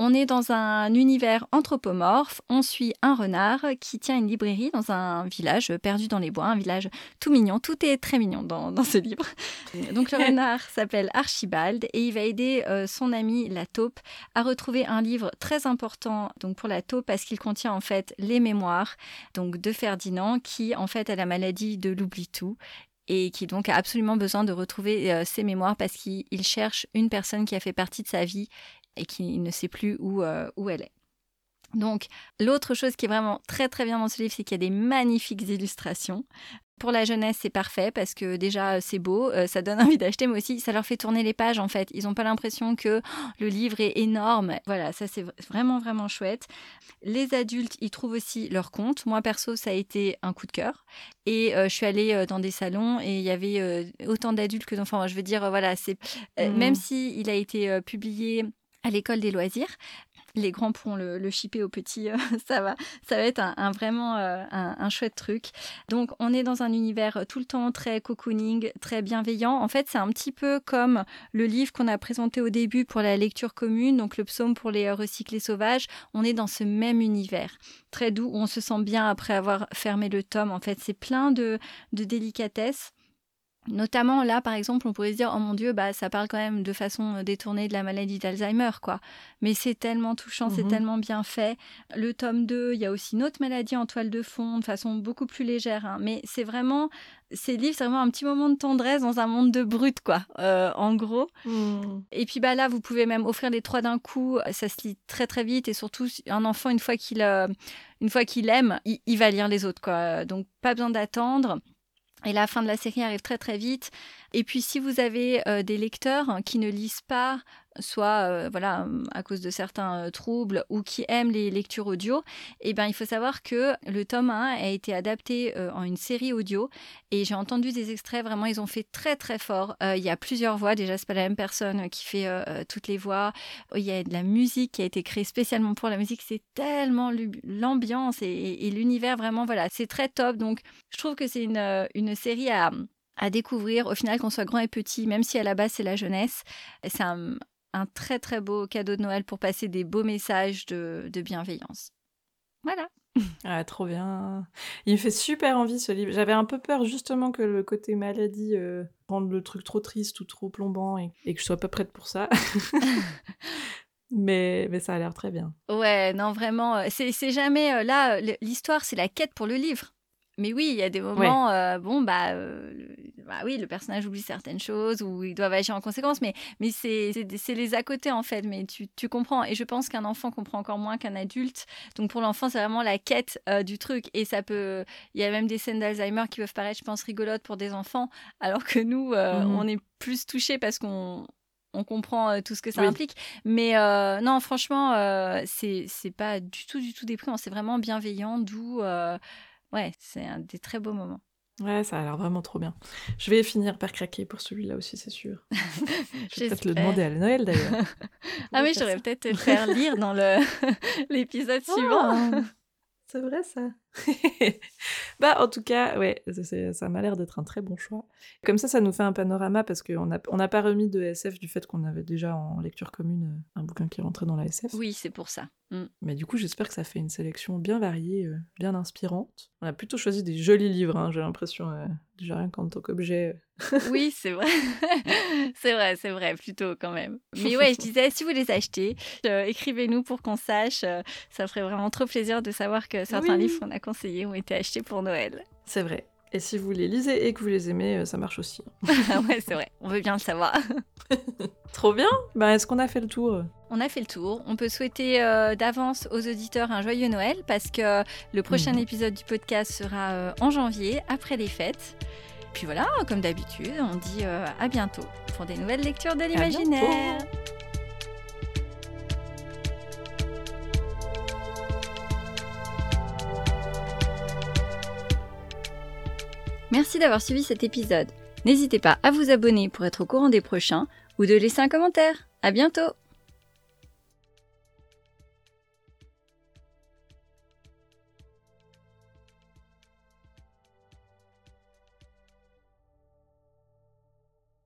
On est dans un univers anthropomorphe. On suit un renard qui tient une librairie dans un village perdu dans les bois, un village tout mignon. Tout est très mignon dans, ce livre. <laughs> Donc le renard s'appelle Archibald et il va aider euh, son ami la taupe à retrouver un livre très important donc pour la taupe parce qu'il contient en fait les mémoires donc de Ferdinand qui en fait a la maladie de l'oubli-tout et qui donc a absolument besoin de retrouver euh, ses mémoires parce qu'il cherche une personne qui a fait partie de sa vie et qui ne sait plus où, euh, où elle est. Donc, l'autre chose qui est vraiment très très bien dans ce livre, c'est qu'il y a des magnifiques illustrations. Pour la jeunesse, c'est parfait parce que déjà c'est beau, euh, ça donne <laughs> envie d'acheter, mais aussi ça leur fait tourner les pages en fait. Ils n'ont pas l'impression que oh, le livre est énorme. Voilà, ça c'est vraiment vraiment chouette. Les adultes, ils trouvent aussi leur compte. Moi perso, ça a été un coup de cœur. Et euh, je suis allée euh, dans des salons et il y avait autant d'adultes que d'enfants. Je veux dire, voilà, c'est même mmh. si il a été publié à l'école des loisirs les grands pourront le, le shipper aux petits, euh, <laughs> ça va, ça va être un, vraiment euh, un, chouette truc. Donc on est dans un univers tout le temps très cocooning, très bienveillant. En fait, c'est un petit peu comme le livre qu'on a présenté au début pour la lecture commune, donc le psaume pour les recyclés sauvages. On est dans ce même univers, très doux, où on se sent bien après avoir fermé le tome. En fait, c'est plein de, de délicatesse. Notamment là, par exemple, on pourrait se dire, oh mon Dieu, bah ça parle quand même de façon euh, détournée de la maladie d'Alzheimer, quoi. Mais c'est tellement touchant, c'est mmh tellement bien fait. Le tome 2, il y a aussi une autre maladie en toile de fond, de façon beaucoup plus légère. Hein. Mais c'est vraiment, ces livres, c'est vraiment un petit moment de tendresse dans un monde de brut, quoi, euh, en gros. Mmh. Et puis bah là, vous pouvez même offrir les trois d'un coup. Ça se lit très très vite et surtout un enfant une fois qu'il euh, une fois qu'il aime, il, il, va lire les autres, quoi. Donc pas besoin d'attendre. Et la fin de la série arrive très très vite. Et puis si vous avez euh, des lecteurs qui ne lisent pas soit euh, voilà à cause de certains euh, troubles ou qui aiment les lectures audio, eh ben il faut savoir que le tome 1 a été adapté euh, en une série audio et j'ai entendu des extraits vraiment ils ont fait très très fort. il y a plusieurs voix déjà c'est pas la même personne qui fait toutes les voix. Il y a de la musique qui a été créée spécialement pour la musique. C'est tellement l'ambiance et, l'univers vraiment voilà c'est très top donc je trouve que c'est une, une série à à découvrir, au final, qu'on soit grand et petit, même si à la base c'est la jeunesse. C'est un, un très très beau cadeau de Noël pour passer des beaux messages de, bienveillance. Voilà. Ah, trop bien. Il me fait super envie ce livre. J'avais un peu peur justement que le côté maladie euh, rende le truc trop triste ou trop plombant et, que je sois pas prête pour ça. <laughs> mais, mais ça a l'air très bien. Ouais, non, vraiment. Euh, c'est jamais. Euh, là, l'histoire, c'est la quête pour le livre. Mais oui, il y a des moments, euh, bon, bah, euh, bah, oui, le personnage oublie certaines choses ou ils doivent agir en conséquence, mais, mais c'est les à côté en fait, mais tu, tu comprends. Et je pense qu'un enfant comprend encore moins qu'un adulte. Donc pour l'enfant, c'est vraiment la quête euh, du truc. Et ça peut. Il y a même des scènes d'Alzheimer qui peuvent paraître, je pense, rigolotes pour des enfants, alors que nous, mmh on est plus touchés parce qu'on on comprend tout ce que ça implique. Mais non, franchement, c'est pas du tout, du tout déprimant. C'est vraiment bienveillant, d'où ouais, c'est un des très beaux moments. Ouais, ça a l'air vraiment trop bien. Je vais finir par craquer pour celui-là aussi, c'est sûr. <laughs> je vais peut-être le demander à Noël d'ailleurs. <laughs> ah oui, j'aurais peut-être te le faire lire dans <laughs> l'épisode suivant. Oh c'est vrai ça. Bah en tout cas, ouais, ça m'a l'air d'être un très bon choix. Comme ça, ça nous fait un panorama parce qu'on n'a on pas remis de SF du fait qu'on avait déjà en lecture commune euh, un bouquin qui rentrait dans la SF. Oui, c'est pour ça. Mm. Mais du coup, j'espère que ça fait une sélection bien variée, euh, bien inspirante. On a plutôt choisi des jolis livres, hein, j'ai l'impression, euh, déjà rien qu'en tant qu'objet. oui, <laughs> c'est vrai. <laughs> c'est vrai, c'est vrai, plutôt quand même. Mais ouais, je <laughs> disais, si vous les achetez, écrivez-nous pour qu'on sache. ça ferait vraiment trop plaisir de savoir que certains livres qu'on a conseillés ont été achetés pour Noël. C'est vrai. Et si vous les lisez et que vous les aimez, ça marche aussi. <laughs> Ah ouais, c'est vrai. On veut bien le savoir. <laughs> Trop bien. Bah, est-ce qu'on a fait le tour? On a fait le tour. On peut souhaiter euh, d'avance aux auditeurs un joyeux Noël parce que le prochain épisode du podcast sera euh, en janvier, après les fêtes. Puis voilà, comme d'habitude, on dit euh, à bientôt pour des nouvelles lectures de l'imaginaire. Merci d'avoir suivi cet épisode. N'hésitez pas à vous abonner pour être au courant des prochains ou de laisser un commentaire. À bientôt!